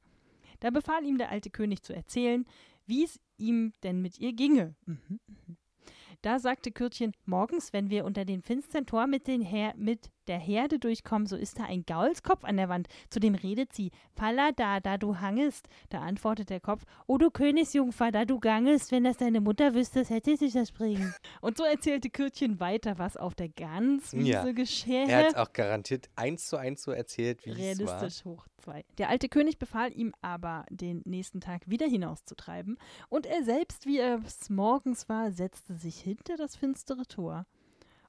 Da befahl ihm der alte König zu erzählen, wie es ihm denn mit ihr ginge. Mhm, mhm. Da sagte Kürtchen, morgens, wenn wir unter dem finstern Tor mit, den Her mit der Herde durchkommen, so ist da ein Gaulskopf an der Wand. Zu dem redet sie, Falla da, da du hangest. Da antwortet der Kopf, O du Königsjungfer, da du gangest, wenn das deine Mutter wüsste, hätte sie das bringen. Und so erzählte Kürtchen weiter, was auf der Ganswiese Ja. geschähe. Er hat auch garantiert eins zu eins so erzählt, wie es war. Realistisch hoch zwei. Der alte König befahl ihm aber, den nächsten Tag wieder hinauszutreiben, und er selbst, wie es morgens war, setzte sich hinter das finstere Tor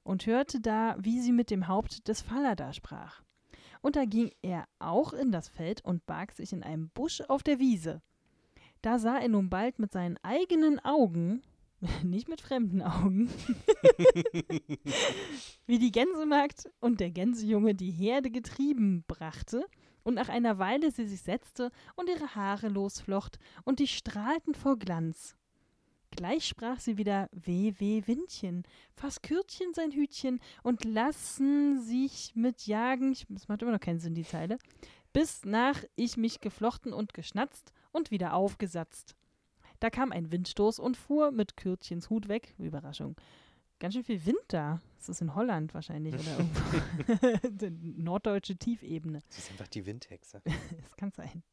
und hörte da, wie sie mit dem Haupt des Falada sprach. Und da ging er auch in das Feld und barg sich in einem Busch auf der Wiese. Da sah er nun bald mit seinen eigenen Augen, nicht mit fremden Augen, wie die Gänsemagd und der Gänsejunge die Herde getrieben brachte und nach einer Weile sie sich setzte und ihre Haare losflocht und die strahlten vor Glanz. Gleich sprach sie wieder Weh, weh, Windchen, fass Kürtchen sein Hütchen und lassen sich mit jagen, ich- das macht immer noch keinen Sinn, die Zeile, bis nach ich mich geflochten und geschnatzt und wieder aufgesatzt. Da kam ein Windstoß und fuhr mit Kürtchens Hut weg. Überraschung. Ganz schön viel Wind da. Das ist in Holland wahrscheinlich oder irgendwo. Die Norddeutsche Tiefebene. Sie ist einfach die Windhexe. Es kann sein.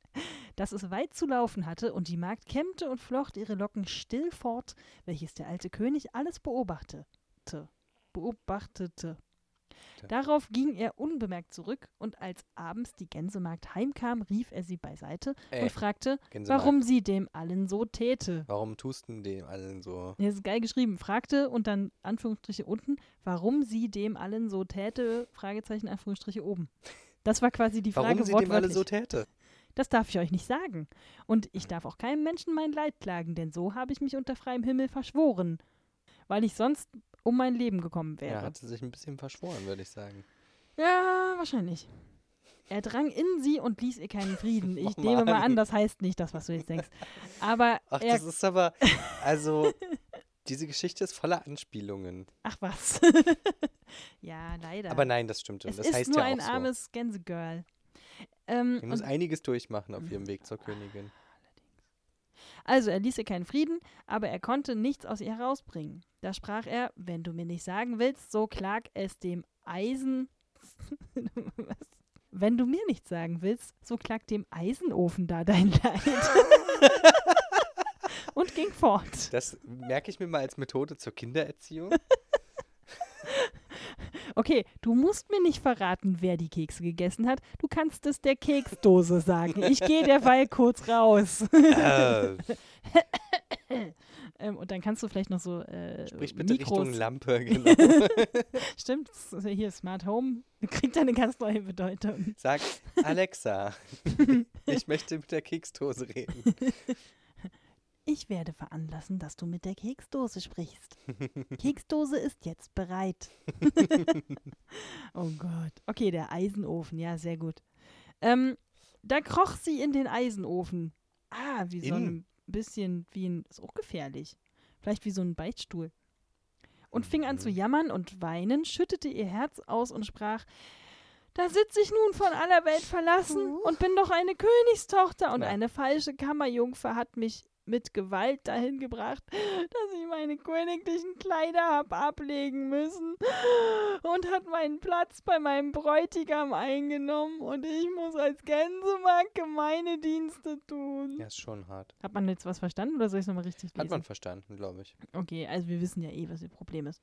Dass es weit zu laufen hatte und die Magd kämmte und flocht ihre Locken still fort, welches der alte König alles beobachtete. Beobachtete. Darauf ging er unbemerkt zurück und als abends die Gänsemagd heimkam, rief er sie beiseite Äh, und fragte, Gänsemarkt. warum sie dem allen so täte. Warum tust du dem allen so? Ja, Das ist geil geschrieben. Fragte und dann Anführungsstriche unten, warum sie dem allen so täte, Fragezeichen, Anführungsstriche oben. Das war quasi die Frage Warum sie dem alle wortwörtlich. so täte? Das darf ich euch nicht sagen. Und ich darf auch keinem Menschen mein Leid klagen, denn so habe ich mich unter freiem Himmel verschworen, weil ich sonst um mein Leben gekommen Er wäre. hat sie sich ein bisschen verschworen, würde ich sagen. Ja, wahrscheinlich. Er drang in sie und ließ ihr keinen Frieden. Ich Oh nehme mal an, das heißt nicht das, was du jetzt denkst. Aber Ach, das ist aber, also, diese Geschichte ist voller Anspielungen. Ach was. ja, leider. Aber nein, das stimmt es Das ist heißt nur ja ein auch so. armes Gänsegirl. Ähm, Die muss einiges durchmachen auf ihrem Weg zur Königin. Also er ließ ihr keinen Frieden, aber er konnte nichts aus ihr herausbringen. Da sprach er, wenn du mir nicht sagen willst, so klag es dem Eisen. Was? Wenn du mir nichts sagen willst, so klag dem Eisenofen da dein Leid. Und ging fort. Das merke ich mir mal als Methode zur Kindererziehung. Okay, du musst mir nicht verraten, wer die Kekse gegessen hat. Du kannst es der Keksdose sagen. Ich gehe derweil kurz raus. äh, ähm, und dann kannst du vielleicht noch so äh, sprich bitte Mikros Richtung Lampe, genau. Stimmt, hier Smart Home kriegt eine ganz neue Bedeutung. Sag, Alexa, ich möchte mit der Keksdose reden. Ich werde veranlassen, dass du mit der Keksdose sprichst. Keksdose ist jetzt bereit. oh Gott. Okay, der Eisenofen, ja, sehr gut. Ähm, da kroch sie in den Eisenofen. Ah, wie so ein In? bisschen wie ein, ist auch gefährlich. Vielleicht wie so ein Beichtstuhl. Und fing an zu Mhm. jammern und weinen, schüttete ihr Herz aus und sprach, da sitze ich nun von aller Welt verlassen und bin doch eine Königstochter und eine falsche Kammerjungfer hat mich mit Gewalt dahin gebracht, dass ich meine königlichen Kleider hab ablegen müssen und hat meinen Platz bei meinem Bräutigam eingenommen und ich muss als Gänsemarkt gemeine Dienste tun. Ja, ist schon hart. Hat man jetzt was verstanden oder soll ich es nochmal richtig lesen? Hat man verstanden, glaube ich. Okay, also wir wissen ja eh, was ihr Problem ist.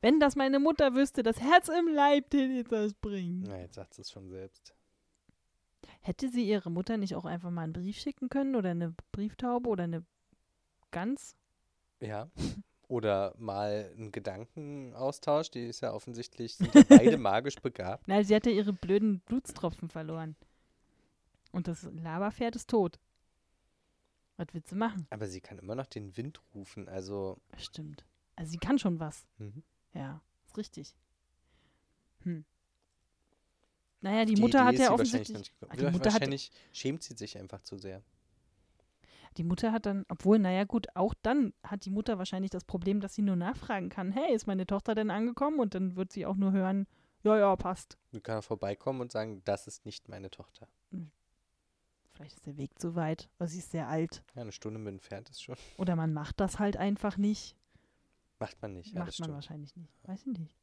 Wenn das meine Mutter wüsste, das Herz im Leib täte das bringen. Na, jetzt sagt sie es schon selbst. Hätte sie ihre Mutter nicht auch einfach mal einen Brief schicken können oder eine Brieftaube oder eine Gans? Ja. Oder mal einen Gedankenaustausch. Die ist ja offensichtlich, sind ja beide magisch begabt. Nein, sie hatte ihre blöden Blutstropfen verloren. Und das Lavapferd ist tot. Was willst du machen? Aber sie kann immer noch den Wind rufen. Also, Stimmt. Also sie kann schon was. mhm. Ja, ist richtig. Hm. Naja, die, Mutter Idee hat ja offensichtlich. Ah, nicht die. Mutter hat- wahrscheinlich schämt sie sich einfach zu sehr. Die Mutter hat dann, obwohl, naja, gut, auch dann hat die Mutter wahrscheinlich das Problem, dass sie nur nachfragen kann: Hey, ist meine Tochter denn angekommen? Und dann wird sie auch nur hören: Ja, ja, passt. Sie kann auch vorbeikommen und sagen, das ist nicht meine Tochter. Vielleicht ist der Weg zu weit, weil sie ist sehr alt. Ja, eine Stunde mit dem Pferd ist schon. Oder man macht das halt einfach nicht. Macht man nicht. Ja, das macht man stimmt. wahrscheinlich nicht. Weiß ich nicht.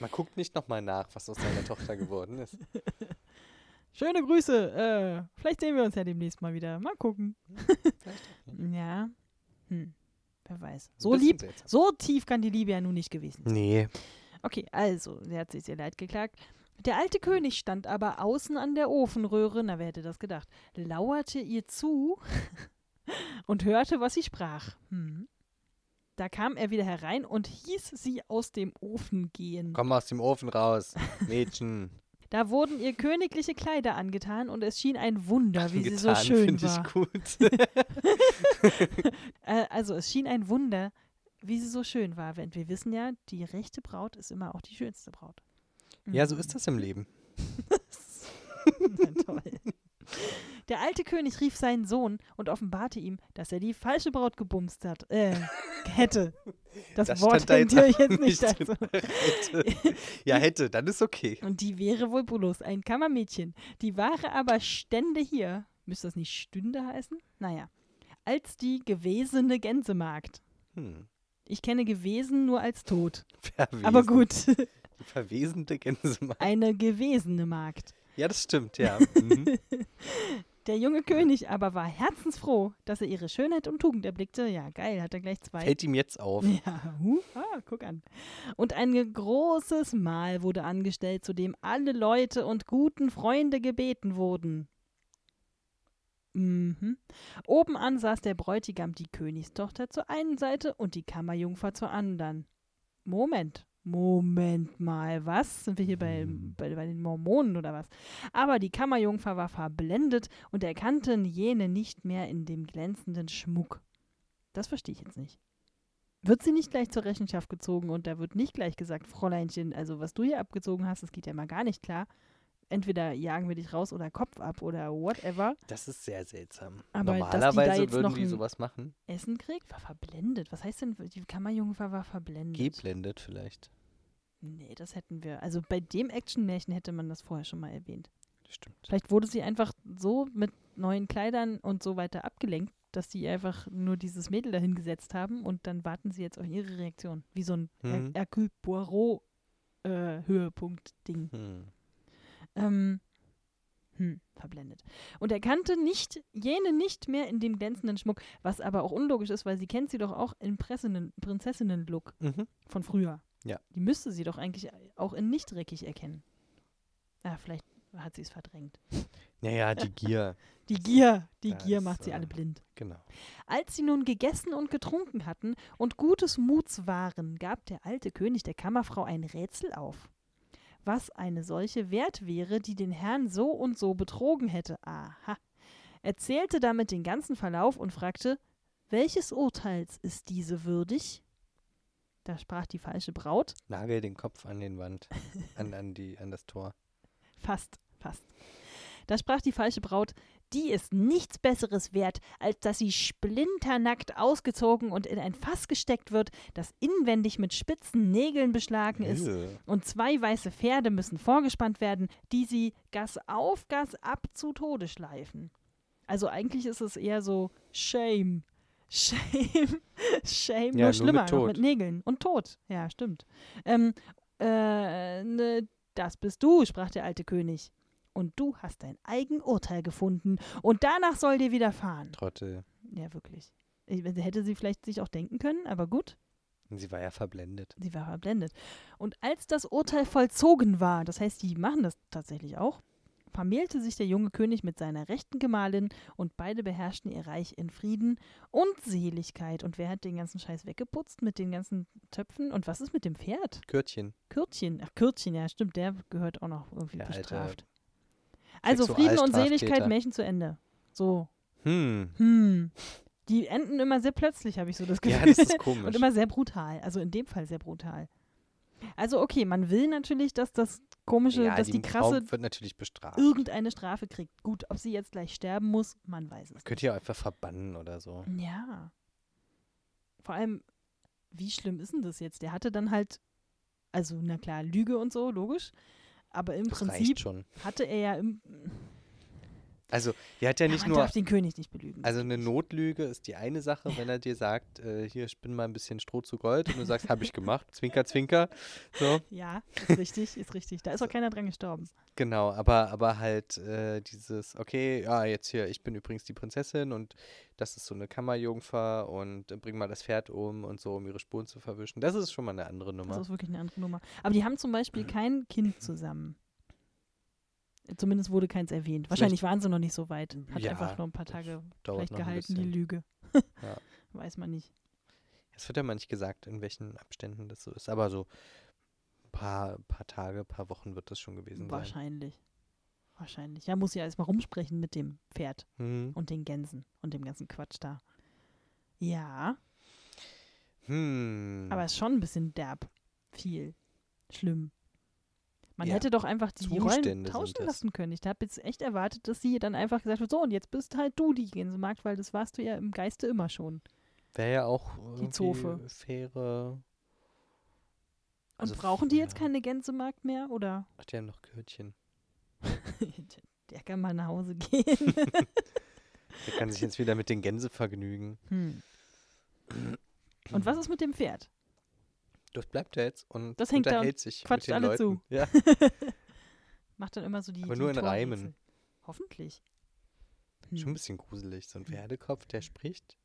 Man guckt nicht nochmal nach, was aus seiner Tochter geworden ist. Schöne Grüße. Äh, vielleicht sehen wir uns ja demnächst mal wieder. Mal gucken. Ja. Hm. Wer weiß. So lieb, so tief kann die Liebe ja nun nicht gewesen sein. Nee. Okay, also, sie hat sich sehr leid geklagt. Der alte König stand aber außen an der Ofenröhre, na wer hätte das gedacht, lauerte ihr zu und hörte, was sie sprach. Hm. Da kam er wieder herein und hieß sie aus dem Ofen gehen. Komm aus dem Ofen raus, Mädchen. Da wurden ihr königliche Kleider angetan und es schien ein Wunder, wie sie so Angetan, schön war. Ich gut. Äh, also es schien ein Wunder, wie sie so schön war. Denn wir wissen ja, die rechte Braut ist immer auch die schönste Braut. ja, so ist das im Leben. Na toll. Der alte König rief seinen Sohn und offenbarte ihm, dass er die falsche Braut gebumst hat. Äh, hätte. Das, Das Wort da dir einfach jetzt nicht dazu. hätte. Ja, hätte, dann ist okay. Und die wäre wohl bloß ein Kammermädchen. Die wahre aber stände hier. Müsste das nicht Stünde heißen? Naja. Als die gewesene Gänsemagd. Hm. Ich kenne gewesen nur als tot. Verwesen. Aber gut. Die verwesende Gänsemarkt. Eine gewesene Magd. Ja, das stimmt, ja. Mhm. Der junge König aber war herzensfroh, dass er ihre Schönheit und Tugend erblickte. Ja, geil, hat er gleich zwei. Fällt ihm jetzt auf. Ja, hu, ah, guck an. Und ein großes Mahl wurde angestellt, zu dem alle Leute und guten Freunde gebeten wurden. Mhm. Obenan saß der Bräutigam die Königstochter zur einen Seite und die Kammerjungfer zur anderen. Moment, Moment mal, was? Sind wir hier bei, bei, bei den Mormonen oder was? Aber die Kammerjungfer war verblendet und erkannte jene nicht mehr in dem glänzenden Schmuck. Das verstehe ich jetzt nicht. Wird sie nicht gleich zur Rechenschaft gezogen und da wird nicht gleich gesagt, Fräuleinchen, also was du hier abgezogen hast, das geht ja mal gar nicht klar. Entweder jagen wir dich raus oder Kopf ab oder whatever. Das ist sehr seltsam. Aber dass die da Normalerweise jetzt würden noch die sowas machen. Essen kriegt, war verblendet. Was heißt denn, die Kammerjungfer war verblendet? Geblendet vielleicht. Nee, das hätten wir. Also bei dem Actionmärchen hätte man das vorher schon mal erwähnt. Stimmt. Vielleicht wurde sie einfach so mit neuen Kleidern und so weiter abgelenkt, dass sie einfach nur dieses Mädel dahin gesetzt haben und dann warten sie jetzt auf ihre Reaktion. Wie so ein Mhm. Hercule Poirot äh. Hm. Ähm, hm, verblendet. Und er kannte nicht, jene nicht mehr in dem glänzenden Schmuck, was aber auch unlogisch ist, weil sie kennt sie doch auch im Prinzessinnen-Look Mhm. von früher. Ja. Die müsste sie doch eigentlich auch in nicht dreckig erkennen. Ja, vielleicht hat sie es verdrängt. Naja, die Gier. Die Gier, die Das, Gier macht sie äh, alle blind. Genau. Als sie nun gegessen und getrunken hatten und gutes Muts waren, gab der alte König der Kammerfrau ein Rätsel auf. Was eine solche wert wäre, die den Herrn so und so betrogen hätte. Aha. Erzählte damit den ganzen Verlauf und fragte, welches Urteils ist diese würdig? Da sprach die falsche Braut, Nagel den Kopf an den Wand, an, an, die, an das Tor. Fast, fast. Da sprach die falsche Braut, die ist nichts Besseres wert, als dass sie splinternackt ausgezogen und in ein Fass gesteckt wird, das inwendig mit spitzen Nägeln beschlagen ist. Und zwei weiße Pferde müssen vorgespannt werden, die sie Gas auf, Gas ab zu Tode schleifen. Also eigentlich ist es eher so Shame. Shame. Shame, Ja, nur nur schlimmer, mit noch Tod. mit Nägeln. Und Tod. Ja, stimmt. Ähm, äh, ne, das bist du, sprach der alte König. Und du hast dein eigen Urteil gefunden. Und danach soll dir widerfahren. Trottel. Ja, wirklich. Ich, hätte sie vielleicht sich auch denken können, aber gut. Sie war ja verblendet. Sie war verblendet. Und als das Urteil vollzogen war, das heißt, die machen das tatsächlich auch, vermählte sich der junge König mit seiner rechten Gemahlin und beide beherrschten ihr Reich in Frieden und Seligkeit. Und wer hat den ganzen Scheiß weggeputzt mit den ganzen Töpfen? Und was ist mit dem Pferd? Kürtchen. Kürtchen. Ach, Kürtchen, ja, stimmt, der gehört auch noch irgendwie alte bestraft. Also Frieden und. Seligkeit, Märchen zu Ende. So. Hm. Hm. Die enden immer sehr plötzlich, habe ich so das Gefühl. Ja, das ist komisch. Und immer sehr brutal. Also in dem Fall sehr brutal. Also okay, man will natürlich, dass das komische, ja, dass die, krasse natürlich bestraft. irgendeine Strafe kriegt. Gut, ob sie jetzt gleich sterben muss, man weiß es. Könnt ihr einfach verbannen oder so. nicht. Ja. Vor allem, wie schlimm ist denn das jetzt? Der hatte dann halt, also na klar, Lüge und so, logisch. Aber im Das Prinzip hatte er ja im, Also, die hat ja Ja, nicht man nur. darf den König nicht belügen. Also eine Notlüge ist die eine Sache, wenn er dir sagt, äh, hier spinn mal ein bisschen Stroh zu Gold und du sagst, habe ich gemacht, zwinker, zwinker. So, ja, ist richtig, ist richtig. Da ist auch keiner dran gestorben. genau, aber, aber halt äh, dieses, okay, ja, jetzt hier, ich bin übrigens die Prinzessin und das ist so eine Kammerjungfer und äh, bring mal das Pferd um und so, um ihre Spuren zu verwischen. Das ist schon mal eine andere Das Nummer. ist wirklich eine andere Nummer. Aber die haben zum Beispiel kein Kind zusammen. Zumindest wurde keins erwähnt. Wahrscheinlich waren sie noch nicht so weit. Hat Ja, einfach nur ein paar Tage vielleicht gehalten, die. Lüge. Ja. Weiß man nicht. Es wird ja mal nicht gesagt, in welchen Abständen das so ist, aber so ein paar, paar Tage, paar Wochen wird das schon gewesen sein. Wahrscheinlich. Wahrscheinlich. Ja, muss ja erstmal rumsprechen mit dem Pferd Hm. und den Gänsen und dem ganzen Quatsch da. Ja, Hm. aber ist schon ein bisschen derb. Viel. Schlimm. Man Ja. hätte doch einfach die Rollen Zustände sind tauschen lassen können. Ich habe jetzt echt erwartet, dass sie dann einfach gesagt wird, so und jetzt bist halt du die Gänsemarkt, weil das warst du ja im Geiste immer schon. Wäre ja auch irgendwie Zofe. faire. Und Also brauchen die jetzt ja. keine Gänsemarkt mehr oder? Ach, die haben noch Kürtchen. Der kann mal nach Hause gehen. Der kann sich jetzt wieder mit den Gänse vergnügen. hm. Und was ist mit dem Pferd? Das bleibt er jetzt und Das hängt da unterhält sich quatscht mit den alle zu. Leuten. Ja. Macht dann immer so die. Aber die nur in Torrätsel. Reimen. Hoffentlich. Schon ein Hm. bisschen gruselig. So ein Pferdekopf, der spricht.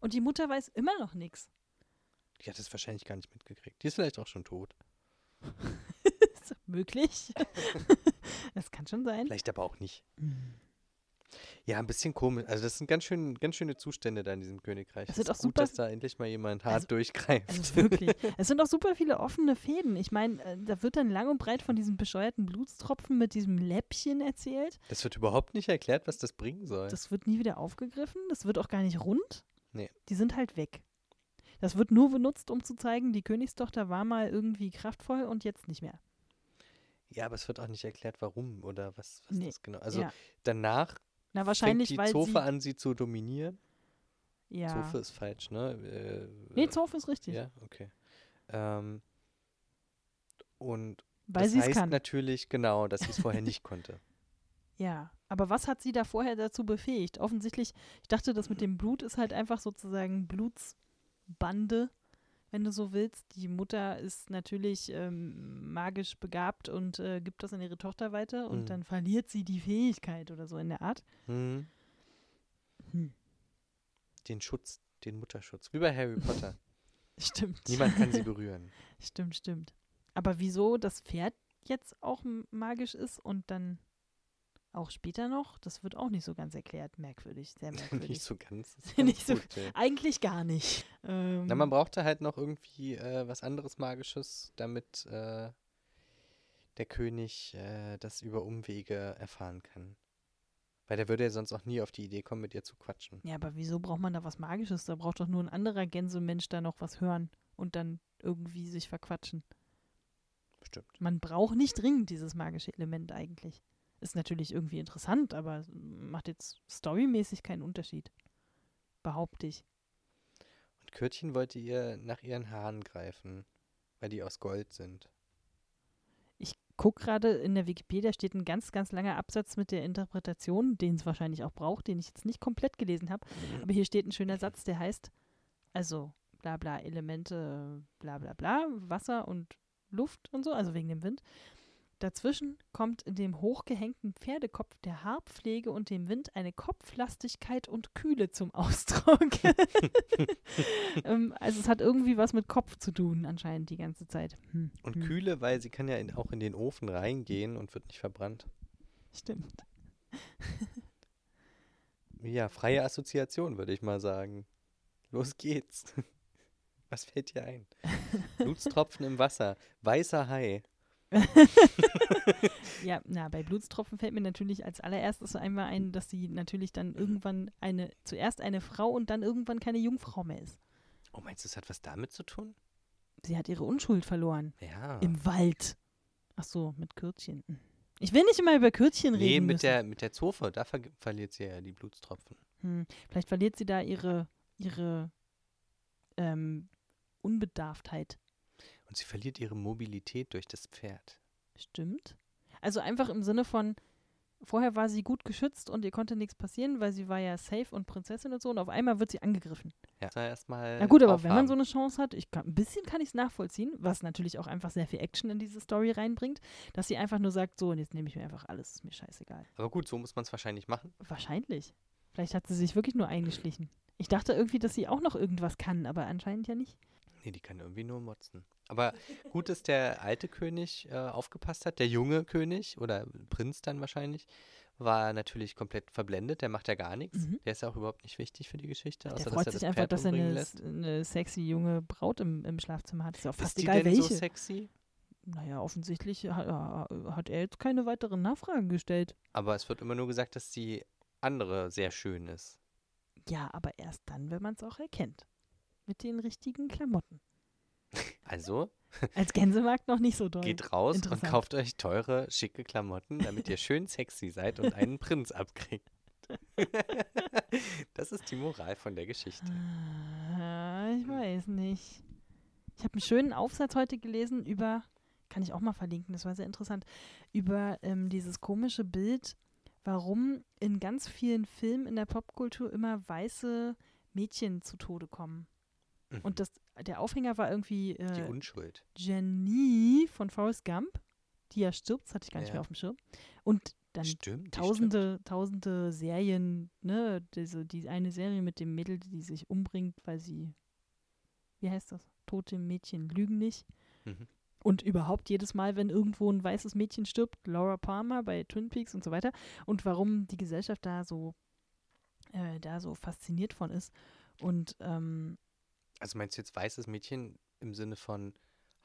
Und die Mutter weiß immer noch nichts. Die hat es wahrscheinlich gar nicht mitgekriegt. Die ist vielleicht auch schon tot. Ist möglich. das kann schon sein. Vielleicht aber auch nicht. Hm. Ja, ein bisschen komisch. Also das sind ganz, schön, ganz schöne Zustände da in diesem Königreich. Das Es sind ist auch gut, super- dass da endlich mal jemand hart Also- durchgreift. Also wirklich. es sind auch super viele offene Fäden. Ich meine, äh, da wird dann lang und breit von diesem bescheuerten Blutstropfen mit diesem Läppchen erzählt. Das wird überhaupt nicht erklärt, was das bringen soll. Das wird nie wieder aufgegriffen. Das wird auch gar nicht rund. Nee. Die sind halt weg. Das wird nur benutzt, um zu zeigen, die Königstochter war mal irgendwie kraftvoll und jetzt nicht mehr. ja, aber es wird auch nicht erklärt, warum oder was, was Nee. das genau. Also ja. danach Na, wahrscheinlich, fängt die weil Zofe an, sie zu dominieren. ja. Zofe ist falsch, ne? Äh, Nee, Zofe ist richtig. Ja, okay. Ähm, und weil das heißt kann. natürlich genau, dass sie es vorher nicht konnte. Ja, aber was hat sie da vorher dazu befähigt? Offensichtlich, ich dachte, das mit dem Blut ist halt einfach sozusagen Blutsbande, wenn du so willst. Die Mutter ist natürlich ähm, magisch begabt und äh, gibt das an ihre Tochter weiter und Mhm. dann verliert sie die Fähigkeit oder so in der Art. Hm. Hm. Den Schutz, den Mutterschutz. Wie bei Harry Potter. Stimmt. Niemand kann sie berühren. Stimmt, stimmt. Aber wieso das Pferd jetzt auch magisch ist und dann auch später noch, das wird auch nicht so ganz erklärt. Merkwürdig, sehr merkwürdig. nicht so ganz. Nicht so- gut. Eigentlich gar nicht. Ähm, Na, man brauchte halt noch irgendwie äh, was anderes Magisches, damit äh, der König äh, das über Umwege erfahren kann. Weil der würde ja sonst auch nie auf die Idee kommen, mit ihr zu quatschen. Ja, aber wieso braucht man da was Magisches? Da braucht doch nur ein anderer Gänsemensch da noch was hören und dann irgendwie sich verquatschen. Bestimmt. Man braucht nicht dringend dieses magische Element eigentlich. Ist natürlich irgendwie interessant, aber macht jetzt storymäßig keinen Unterschied. Behaupte ich. Und Kürtchen wollte ihr nach ihren Haaren greifen, weil die aus Gold sind. Ich gucke gerade in der Wikipedia steht ein ganz, ganz langer Absatz mit der Interpretation, den es wahrscheinlich auch braucht, den ich jetzt nicht komplett gelesen habe. Aber hier steht ein schöner Satz, der heißt, also bla bla Elemente, bla bla bla, Wasser und Luft und so, also wegen dem Wind. Dazwischen kommt in dem hochgehängten Pferdekopf der Haarpflege und dem Wind eine Kopflastigkeit und Kühle zum Ausdruck. ähm, also es hat irgendwie was mit Kopf zu tun, anscheinend die ganze Zeit. Hm, Und hm, kühle, weil sie kann ja in, auch in den Ofen reingehen und wird nicht verbrannt. Stimmt. Ja, freie Assoziation, würde ich mal sagen. Los geht's. Was fällt dir ein? Blutstropfen im Wasser, weißer Hai. Ja, na, bei Blutstropfen fällt mir natürlich als allererstes einmal ein, dass sie natürlich dann irgendwann eine, zuerst eine Frau und dann irgendwann keine Jungfrau mehr ist. Oh, meinst du, das hat was damit zu tun? Sie hat ihre Unschuld verloren. Ja. Im Wald. Ach so, mit Kürtchen. Hm. Ich will nicht immer über Kürtchen nee, reden mit müssen. der, mit der Zofe, da ver verliert sie ja die Blutstropfen. Hm. Vielleicht verliert sie da ihre, ihre ähm, Unbedarftheit. Und sie verliert ihre Mobilität durch das Pferd. Stimmt. Also einfach im Sinne von, Vorher war sie gut geschützt und ihr konnte nichts passieren, weil sie war ja safe und Prinzessin und so. Und auf einmal wird sie angegriffen. Ja, erstmal. Na gut, aber wenn man so eine Chance hat, ich kann, ein bisschen kann ich es nachvollziehen, was natürlich auch einfach sehr viel Action in diese Story reinbringt, dass sie einfach nur sagt, so, und jetzt nehme ich mir einfach alles, ist mir scheißegal. Aber gut, so muss man es wahrscheinlich machen. Wahrscheinlich. Vielleicht hat sie sich wirklich nur eingeschlichen. Ich dachte irgendwie, dass sie auch noch irgendwas kann, aber anscheinend ja nicht. Nee, die kann irgendwie nur motzen. Aber gut, dass der alte König äh, aufgepasst hat. Der junge König oder Prinz dann wahrscheinlich war natürlich komplett verblendet. Der macht ja gar nichts. Mhm. Der ist ja auch überhaupt nicht wichtig für die Geschichte. Der Außer, freut dass er sich das einfach, Pferd dass er eine, eine sexy junge Braut im, im Schlafzimmer hat. Ist ja auch fast Ist die egal denn welche. so sexy? naja, offensichtlich hat, hat er jetzt keine weiteren Nachfragen gestellt. Aber es wird immer nur gesagt, dass die andere sehr schön ist. Ja, aber erst dann, wenn man es auch erkennt. Mit den richtigen Klamotten. Also Als Gänsemarkt noch nicht so doll. geht raus und kauft euch teure, schicke Klamotten, damit ihr schön sexy seid und einen Prinz abkriegt. das ist die Moral von der Geschichte. Ah, Ich weiß nicht. Ich habe einen schönen Aufsatz heute gelesen über, kann ich auch mal verlinken, das war sehr interessant, über ähm, dieses komische Bild, warum in ganz vielen Filmen in der Popkultur immer weiße Mädchen zu Tode kommen. Mhm. Und das, der Aufhänger war irgendwie die äh, Unschuld. Jenny von Forrest Gump, die ja stirbt, das hatte ich gar nicht Ja. mehr auf dem Schirm. Und dann Stimmt. die tausende, tausende Serien, ne, diese, die eine Serie mit dem Mädel, die sich umbringt, weil sie, wie heißt das? Tote Mädchen lügen nicht. Mhm. Und überhaupt jedes Mal, wenn irgendwo ein weißes Mädchen stirbt, Laura Palmer bei Twin Peaks und so weiter. Und warum die Gesellschaft da so, äh, da so fasziniert von ist. Und ähm, Also meinst du jetzt weißes Mädchen im Sinne von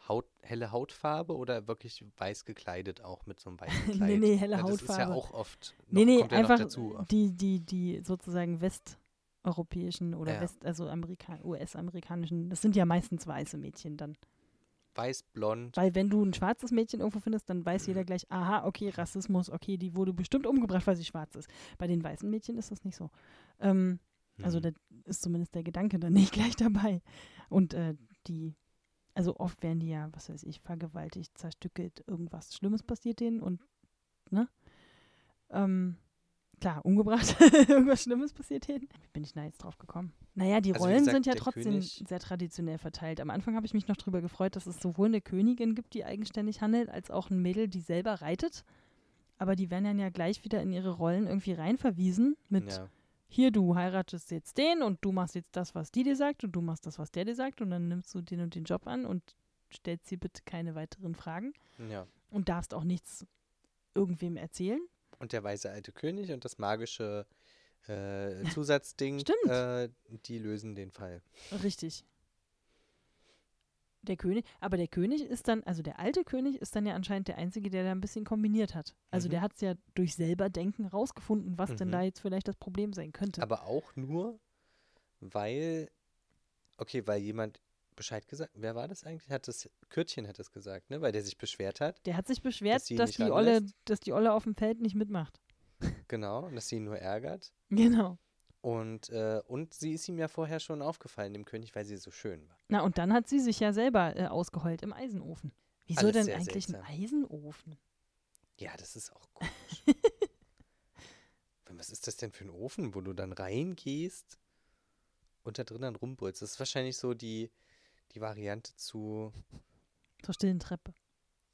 Haut, helle Hautfarbe oder wirklich weiß gekleidet auch mit so einem weißen Nee, Kleid? nee, helle ja, das ist ja Hautfarbe. auch oft. Noch, nee, nee, kommt ja einfach noch dazu. die, die, die sozusagen westeuropäischen oder Ja. West, also Amerika US-amerikanischen, das sind ja meistens weiße Mädchen dann. Weiß, blond. Weil wenn du ein schwarzes Mädchen irgendwo findest, dann weiß Mhm. jeder gleich, aha, okay, Rassismus, okay, die wurde bestimmt umgebracht, weil sie schwarz ist. Bei den weißen Mädchen ist das nicht so. Ähm, also Mhm. da ist zumindest der Gedanke dann nicht gleich dabei. Und äh, die, also oft werden die ja, was weiß ich, vergewaltigt, zerstückelt, irgendwas Schlimmes passiert denen und, ne? Ähm, klar, umgebracht, irgendwas Schlimmes passiert denen. Wie bin ich da jetzt drauf gekommen? Naja, die Also Rollen gesagt, sind ja trotzdem König- sehr traditionell verteilt. Am Anfang habe ich mich noch darüber gefreut, dass es sowohl eine Königin gibt, die eigenständig handelt, als auch ein Mädel, die selber reitet. Aber die werden dann ja gleich wieder in ihre Rollen irgendwie reinverwiesen mit ja. Hier, du heiratest jetzt den und du machst jetzt das, was die dir sagt und du machst das, was der dir sagt und dann nimmst du den und den Job an und stellst sie bitte keine weiteren Fragen ja. und darfst auch nichts irgendwem erzählen. Und der weise alte König und das magische äh, Zusatzding, Stimmt. äh, die lösen den Fall. Richtig. Der König, aber der König ist dann, also der alte König ist dann ja anscheinend der Einzige, der da ein bisschen kombiniert hat. Also Mhm. der hat es ja durch selber Denken rausgefunden, was denn Mhm. da jetzt vielleicht das Problem sein könnte. Aber auch nur, weil, okay, weil jemand Bescheid gesagt, wer war das eigentlich? Hat das, Kürtchen hat es gesagt, ne? Weil der sich beschwert hat, der hat sich beschwert, Dass dass die, Olle, dass die Olle auf dem Feld nicht mitmacht. genau, und dass sie ihn nur ärgert. Genau. Und, äh, und sie ist ihm ja vorher schon aufgefallen, dem König, weil sie so schön war. Na, und dann hat sie sich ja selber äh, ausgeheult im Eisenofen. Wieso Alles denn eigentlich seltsam. ein Eisenofen? Ja, das ist auch komisch. Was ist das denn für ein Ofen, wo du dann reingehst und da drin dann rumbrüllst? Das ist wahrscheinlich so die, die Variante zu, Zur stillen Treppe.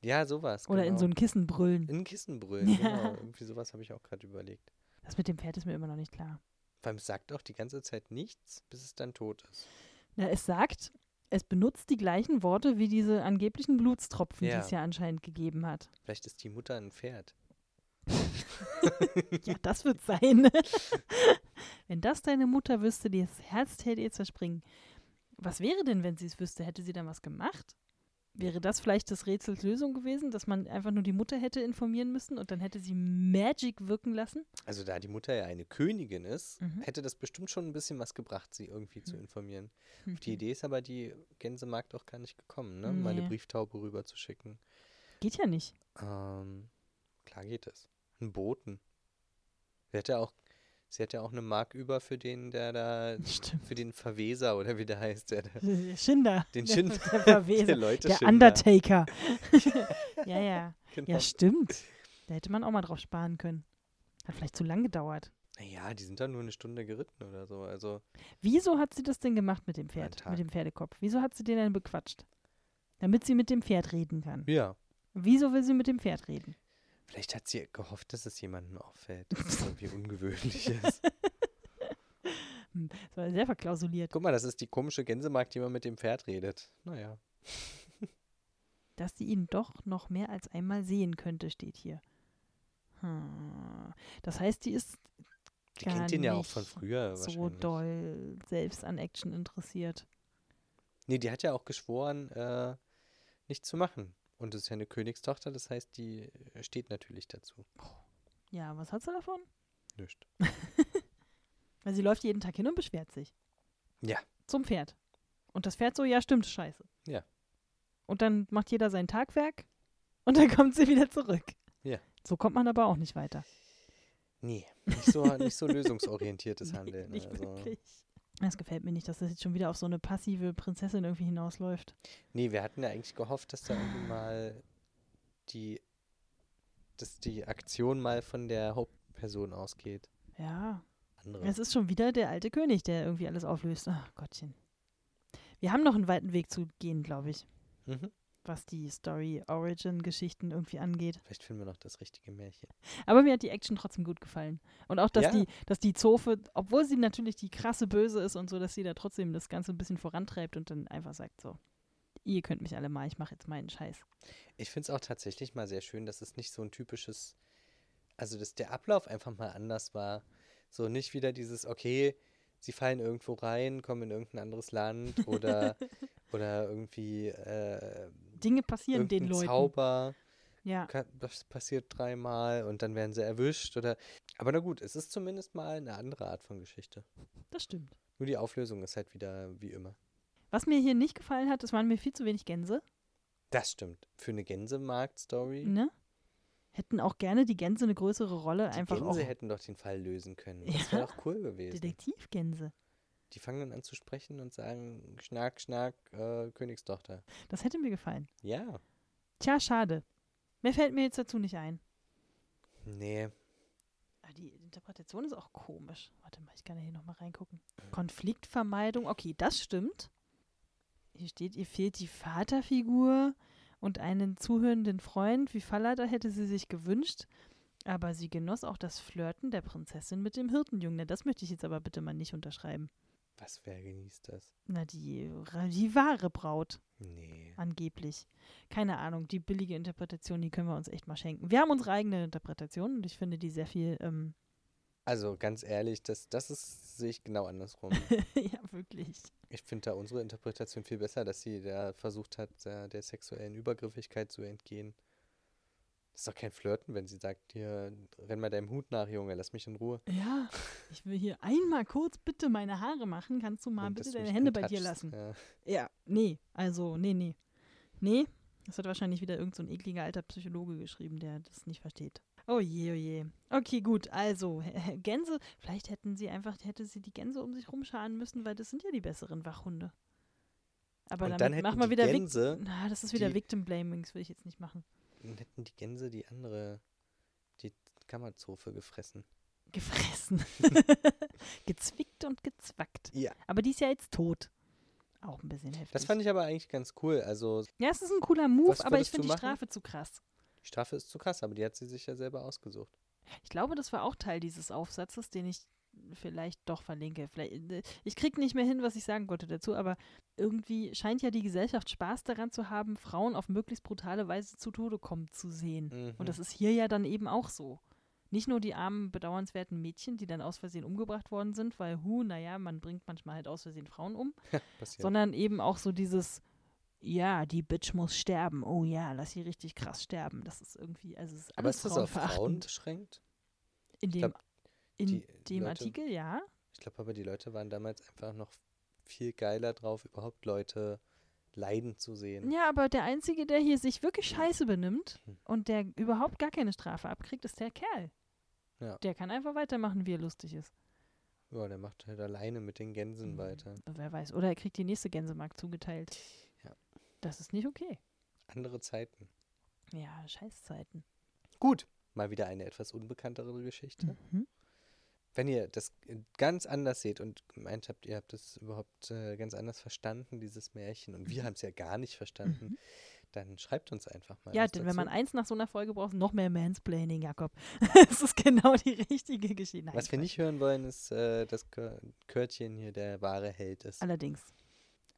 ja, sowas. Oder in genau. so ein Kissen brüllen. In ein Kissen brüllen, Ja. genau. Irgendwie sowas habe ich auch gerade überlegt. Das mit dem Pferd ist mir immer noch nicht klar. Vor allem es sagt auch die ganze Zeit nichts, bis es dann tot ist. Na, es sagt, es benutzt die gleichen Worte wie diese angeblichen Blutstropfen, die Ja. es ja anscheinend gegeben hat. Vielleicht ist die Mutter ein Pferd. Ja, das wird sein. wenn das deine Mutter wüsste, die das Herz täte ihr zerspringen. Was wäre denn, wenn sie es wüsste? Hätte sie dann was gemacht? Wäre das vielleicht das Rätsels Lösung gewesen, dass man einfach nur die Mutter hätte informieren müssen und dann hätte sie Magic wirken lassen? Also da die Mutter ja eine Königin ist, Mhm. hätte das bestimmt schon ein bisschen was gebracht, sie irgendwie zu informieren. Auf die Mhm. Idee ist aber die Gänsemarkt auch gar nicht gekommen, ne? Meine Nee. Brieftaube rüberzuschicken. Geht ja nicht. Ähm, klar geht es. Ein Boten. Hat ja auch, sie hat ja auch eine Mark über für den, der da, Stimmt. für den Verweser oder wie der heißt, der, da- Der Schinder. den der, Schinder, Der Verweser. der Leute Der Schinder. Undertaker. ja, ja. Genau. Ja, stimmt. Da hätte man auch mal drauf sparen können. Hat vielleicht zu lang gedauert. Naja, die sind dann nur eine Stunde geritten oder so. Also, Wieso hat sie das denn gemacht mit dem Pferd, mit dem Pferdekopf? Wieso hat sie den denn bequatscht? Damit sie mit dem Pferd reden kann. ja. Wieso will sie mit dem Pferd reden? Vielleicht hat sie gehofft, dass es jemandem auffällt, dass es irgendwie ungewöhnlich ist. Das war sehr verklausuliert. Guck mal, das ist die komische Gänsemarkt, die man mit dem Pferd redet. Naja. Dass sie ihn doch noch mehr als einmal sehen könnte, steht hier. Hm. Das heißt, die ist Die kennt ihn ja auch von früher so doll selbst an Action interessiert. Nee, die hat ja auch geschworen, äh, nichts zu machen. Und es ist ja eine Königstochter, das heißt, die äh, steht natürlich dazu. Ja, was hat sie davon? Nicht. Weil sie läuft jeden Tag hin und beschwert sich. Ja. Zum Pferd. Und das Pferd so, ja, stimmt, scheiße. Ja. Und dann macht jeder sein Tagwerk und dann kommt sie wieder zurück. Ja. So kommt man aber auch nicht weiter. Nee, nicht so, nicht so lösungsorientiertes Handeln. Nicht also. wirklich. Das gefällt mir nicht, dass das jetzt schon wieder auf so eine passive Prinzessin irgendwie hinausläuft. Nee, wir hatten ja eigentlich gehofft, dass da irgendwie mal die, dass die Aktion mal von der Hauptperson ausgeht. Ja. Andere. Es ist schon wieder der alte König, der irgendwie alles auflöst. Ach Gottchen. Wir haben noch einen weiten Weg zu gehen, glaube ich, Mhm. Was die Story-Origin-Geschichten irgendwie angeht. Vielleicht finden wir noch das richtige Märchen. Aber mir hat die Action trotzdem gut gefallen. Und auch, dass Ja. die, dass die Zofe, obwohl sie natürlich die krasse Böse ist und so, dass sie da trotzdem das Ganze ein bisschen vorantreibt und dann einfach sagt so, ihr könnt mich alle mal, ich mache jetzt meinen Scheiß. Ich finde es auch tatsächlich mal sehr schön, dass es nicht so ein typisches, also dass der Ablauf einfach mal anders war. So nicht wieder dieses, okay, sie fallen irgendwo rein, kommen in irgendein anderes Land oder, oder irgendwie äh, Dinge passieren den Leuten. Zauber, Ja, das passiert dreimal und dann werden sie erwischt oder. Aber na gut, es ist zumindest mal eine andere Art von Geschichte. das stimmt. Nur die Auflösung ist halt wieder wie immer. Was mir hier nicht gefallen hat, es waren mir viel zu wenig Gänse. Das stimmt. Für eine Gänsemarkt-Story. Ne? Hätten auch gerne die Gänse eine größere Rolle, Die einfach Gänse auch hätten doch den Fall lösen können. Das Ja. wäre doch cool gewesen. Detektivgänse. Die fangen dann an zu sprechen und sagen, Schnack, Schnack, äh, Königstochter. Das hätte mir gefallen. Ja. Tja, schade. Mehr fällt mir jetzt dazu nicht ein. Nee. Ah, Die Interpretation ist auch komisch. Warte mal, ich kann ja hier nochmal reingucken. Konfliktvermeidung, okay, das stimmt. Hier steht, ihr fehlt die Vaterfigur und einen zuhörenden Freund. Wie Fallada hätte sie sich gewünscht. Aber sie genoss auch das Flirten der Prinzessin mit dem Hirtenjungen. Das möchte ich jetzt aber bitte mal nicht unterschreiben. Was, wer genießt das? Na, die, die wahre Braut, Nee. angeblich. Keine Ahnung, die billige Interpretation, die können wir uns echt mal schenken. Wir haben unsere eigene Interpretation und ich finde die sehr viel ähm, Also ganz ehrlich, das, das ist, sehe ich genau andersrum. ja, wirklich. Ich finde da unsere Interpretation viel besser, dass sie da versucht hat, der, der sexuellen Übergriffigkeit zu entgehen. Das ist doch kein Flirten, wenn sie sagt, hier, renn mal deinem Hut nach, Junge, lass mich in Ruhe. Ja, ich will hier einmal kurz bitte meine Haare machen. Kannst du mal Und bitte deine Hände bei dir lassen? Ja. Ja, nee, also, nee, nee. Nee, das hat wahrscheinlich wieder irgendein so ein ekliger alter Psychologe geschrieben, der das nicht versteht. Oh je, oh je. Okay, gut, also, Gänse, vielleicht hätten sie einfach, hätte sie die Gänse um sich rumscharen müssen, weil das sind ja die besseren Wachhunde. Aber Und damit dann machen wir wieder Gänse, Na, das ist wieder Victim Blaming, das will ich jetzt nicht machen. Dann hätten die Gänse die andere, die Kammerzofe gefressen. Gefressen. Gezwickt und gezwackt. Ja. Aber die ist ja jetzt tot. Auch ein bisschen heftig. Das fand ich aber eigentlich ganz cool. Also, Ja, es ist ein cooler Move, aber ich finde die? Strafe zu krass. die Strafe ist zu krass, aber die hat sie sich ja selber ausgesucht. Ich glaube, das war auch Teil dieses Aufsatzes, den ich vielleicht doch verlinke. Vielleicht, äh, ich krieg nicht mehr hin, was ich sagen wollte dazu, aber irgendwie scheint ja die Gesellschaft Spaß daran zu haben, Frauen auf möglichst brutale Weise zu Tode kommen zu sehen. Mhm. Und das ist hier ja dann eben auch so. Nicht nur die armen, bedauernswerten Mädchen, die dann aus Versehen umgebracht worden sind, weil, hu, naja, man bringt manchmal halt aus Versehen Frauen um, sondern eben auch so dieses, ja, die Bitch muss sterben. Oh ja, lass sie richtig krass sterben. Das ist irgendwie, also es ist aber ist das auf Frauen beschränkt? In dem, glaub, in die dem Leute- Artikel, ja. Ich glaube aber, die Leute waren damals einfach noch viel geiler drauf, überhaupt Leute leiden zu sehen. Ja, aber der Einzige, der hier sich wirklich scheiße benimmt Hm. und der überhaupt gar keine Strafe abkriegt, ist der Kerl. Ja. Der kann einfach weitermachen, wie er lustig ist. Ja, der macht halt alleine mit den Gänsen Mhm. weiter. Wer weiß. Oder er kriegt die nächste Gänsemark zugeteilt. Ja. Das ist nicht okay. Andere Zeiten. Ja, Scheißzeiten. Gut, Mal wieder eine etwas unbekanntere Geschichte. Mhm. Wenn ihr das ganz anders seht und meint habt, ihr habt das überhaupt äh, ganz anders verstanden, dieses Märchen, und wir haben es ja gar nicht verstanden, Mhm. dann schreibt uns einfach mal. Ja, denn wenn man dazu. eins nach so einer Folge braucht, noch mehr Mansplaining, Jakob. Es ist genau die richtige Geschichte. Nein, Was wir nicht hören wollen, ist, äh, dass Kö- Körtchen hier der wahre Held ist. Allerdings.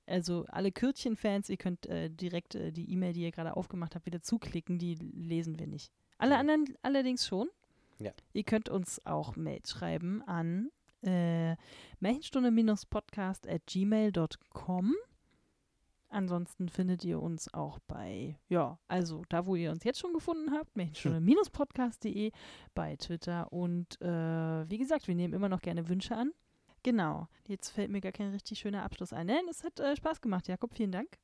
Also alle Kürtchen-Fans, ihr könnt äh, direkt äh, die E-Mail, die ihr gerade aufgemacht habt, wieder zuklicken, die lesen wir nicht. Alle anderen allerdings schon. Ja. Ihr könnt uns auch Mails schreiben an äh, märchenstunde-podcast at gmail.com. Ansonsten findet ihr uns auch bei, ja, also da, wo ihr uns jetzt schon gefunden habt, märchenstunde-podcast.de, bei Twitter und äh, wie gesagt, wir nehmen immer noch gerne Wünsche an. Genau, jetzt fällt mir gar kein richtig schöner Abschluss ein. Nein, es hat äh, Spaß gemacht, Jakob, vielen Dank.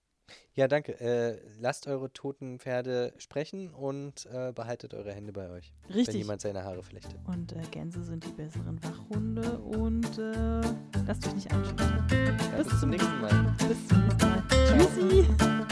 Ja, danke. Äh, lasst eure toten Pferde sprechen und äh, behaltet eure Hände bei euch, wenn Richtig. jemand seine Haare flechtet. Und äh, Gänse sind die besseren Wachhunde und äh, lasst euch nicht einschüchtern. Ja, bis zum nächsten Mal. Bis zum nächsten Mal. Tschüssi.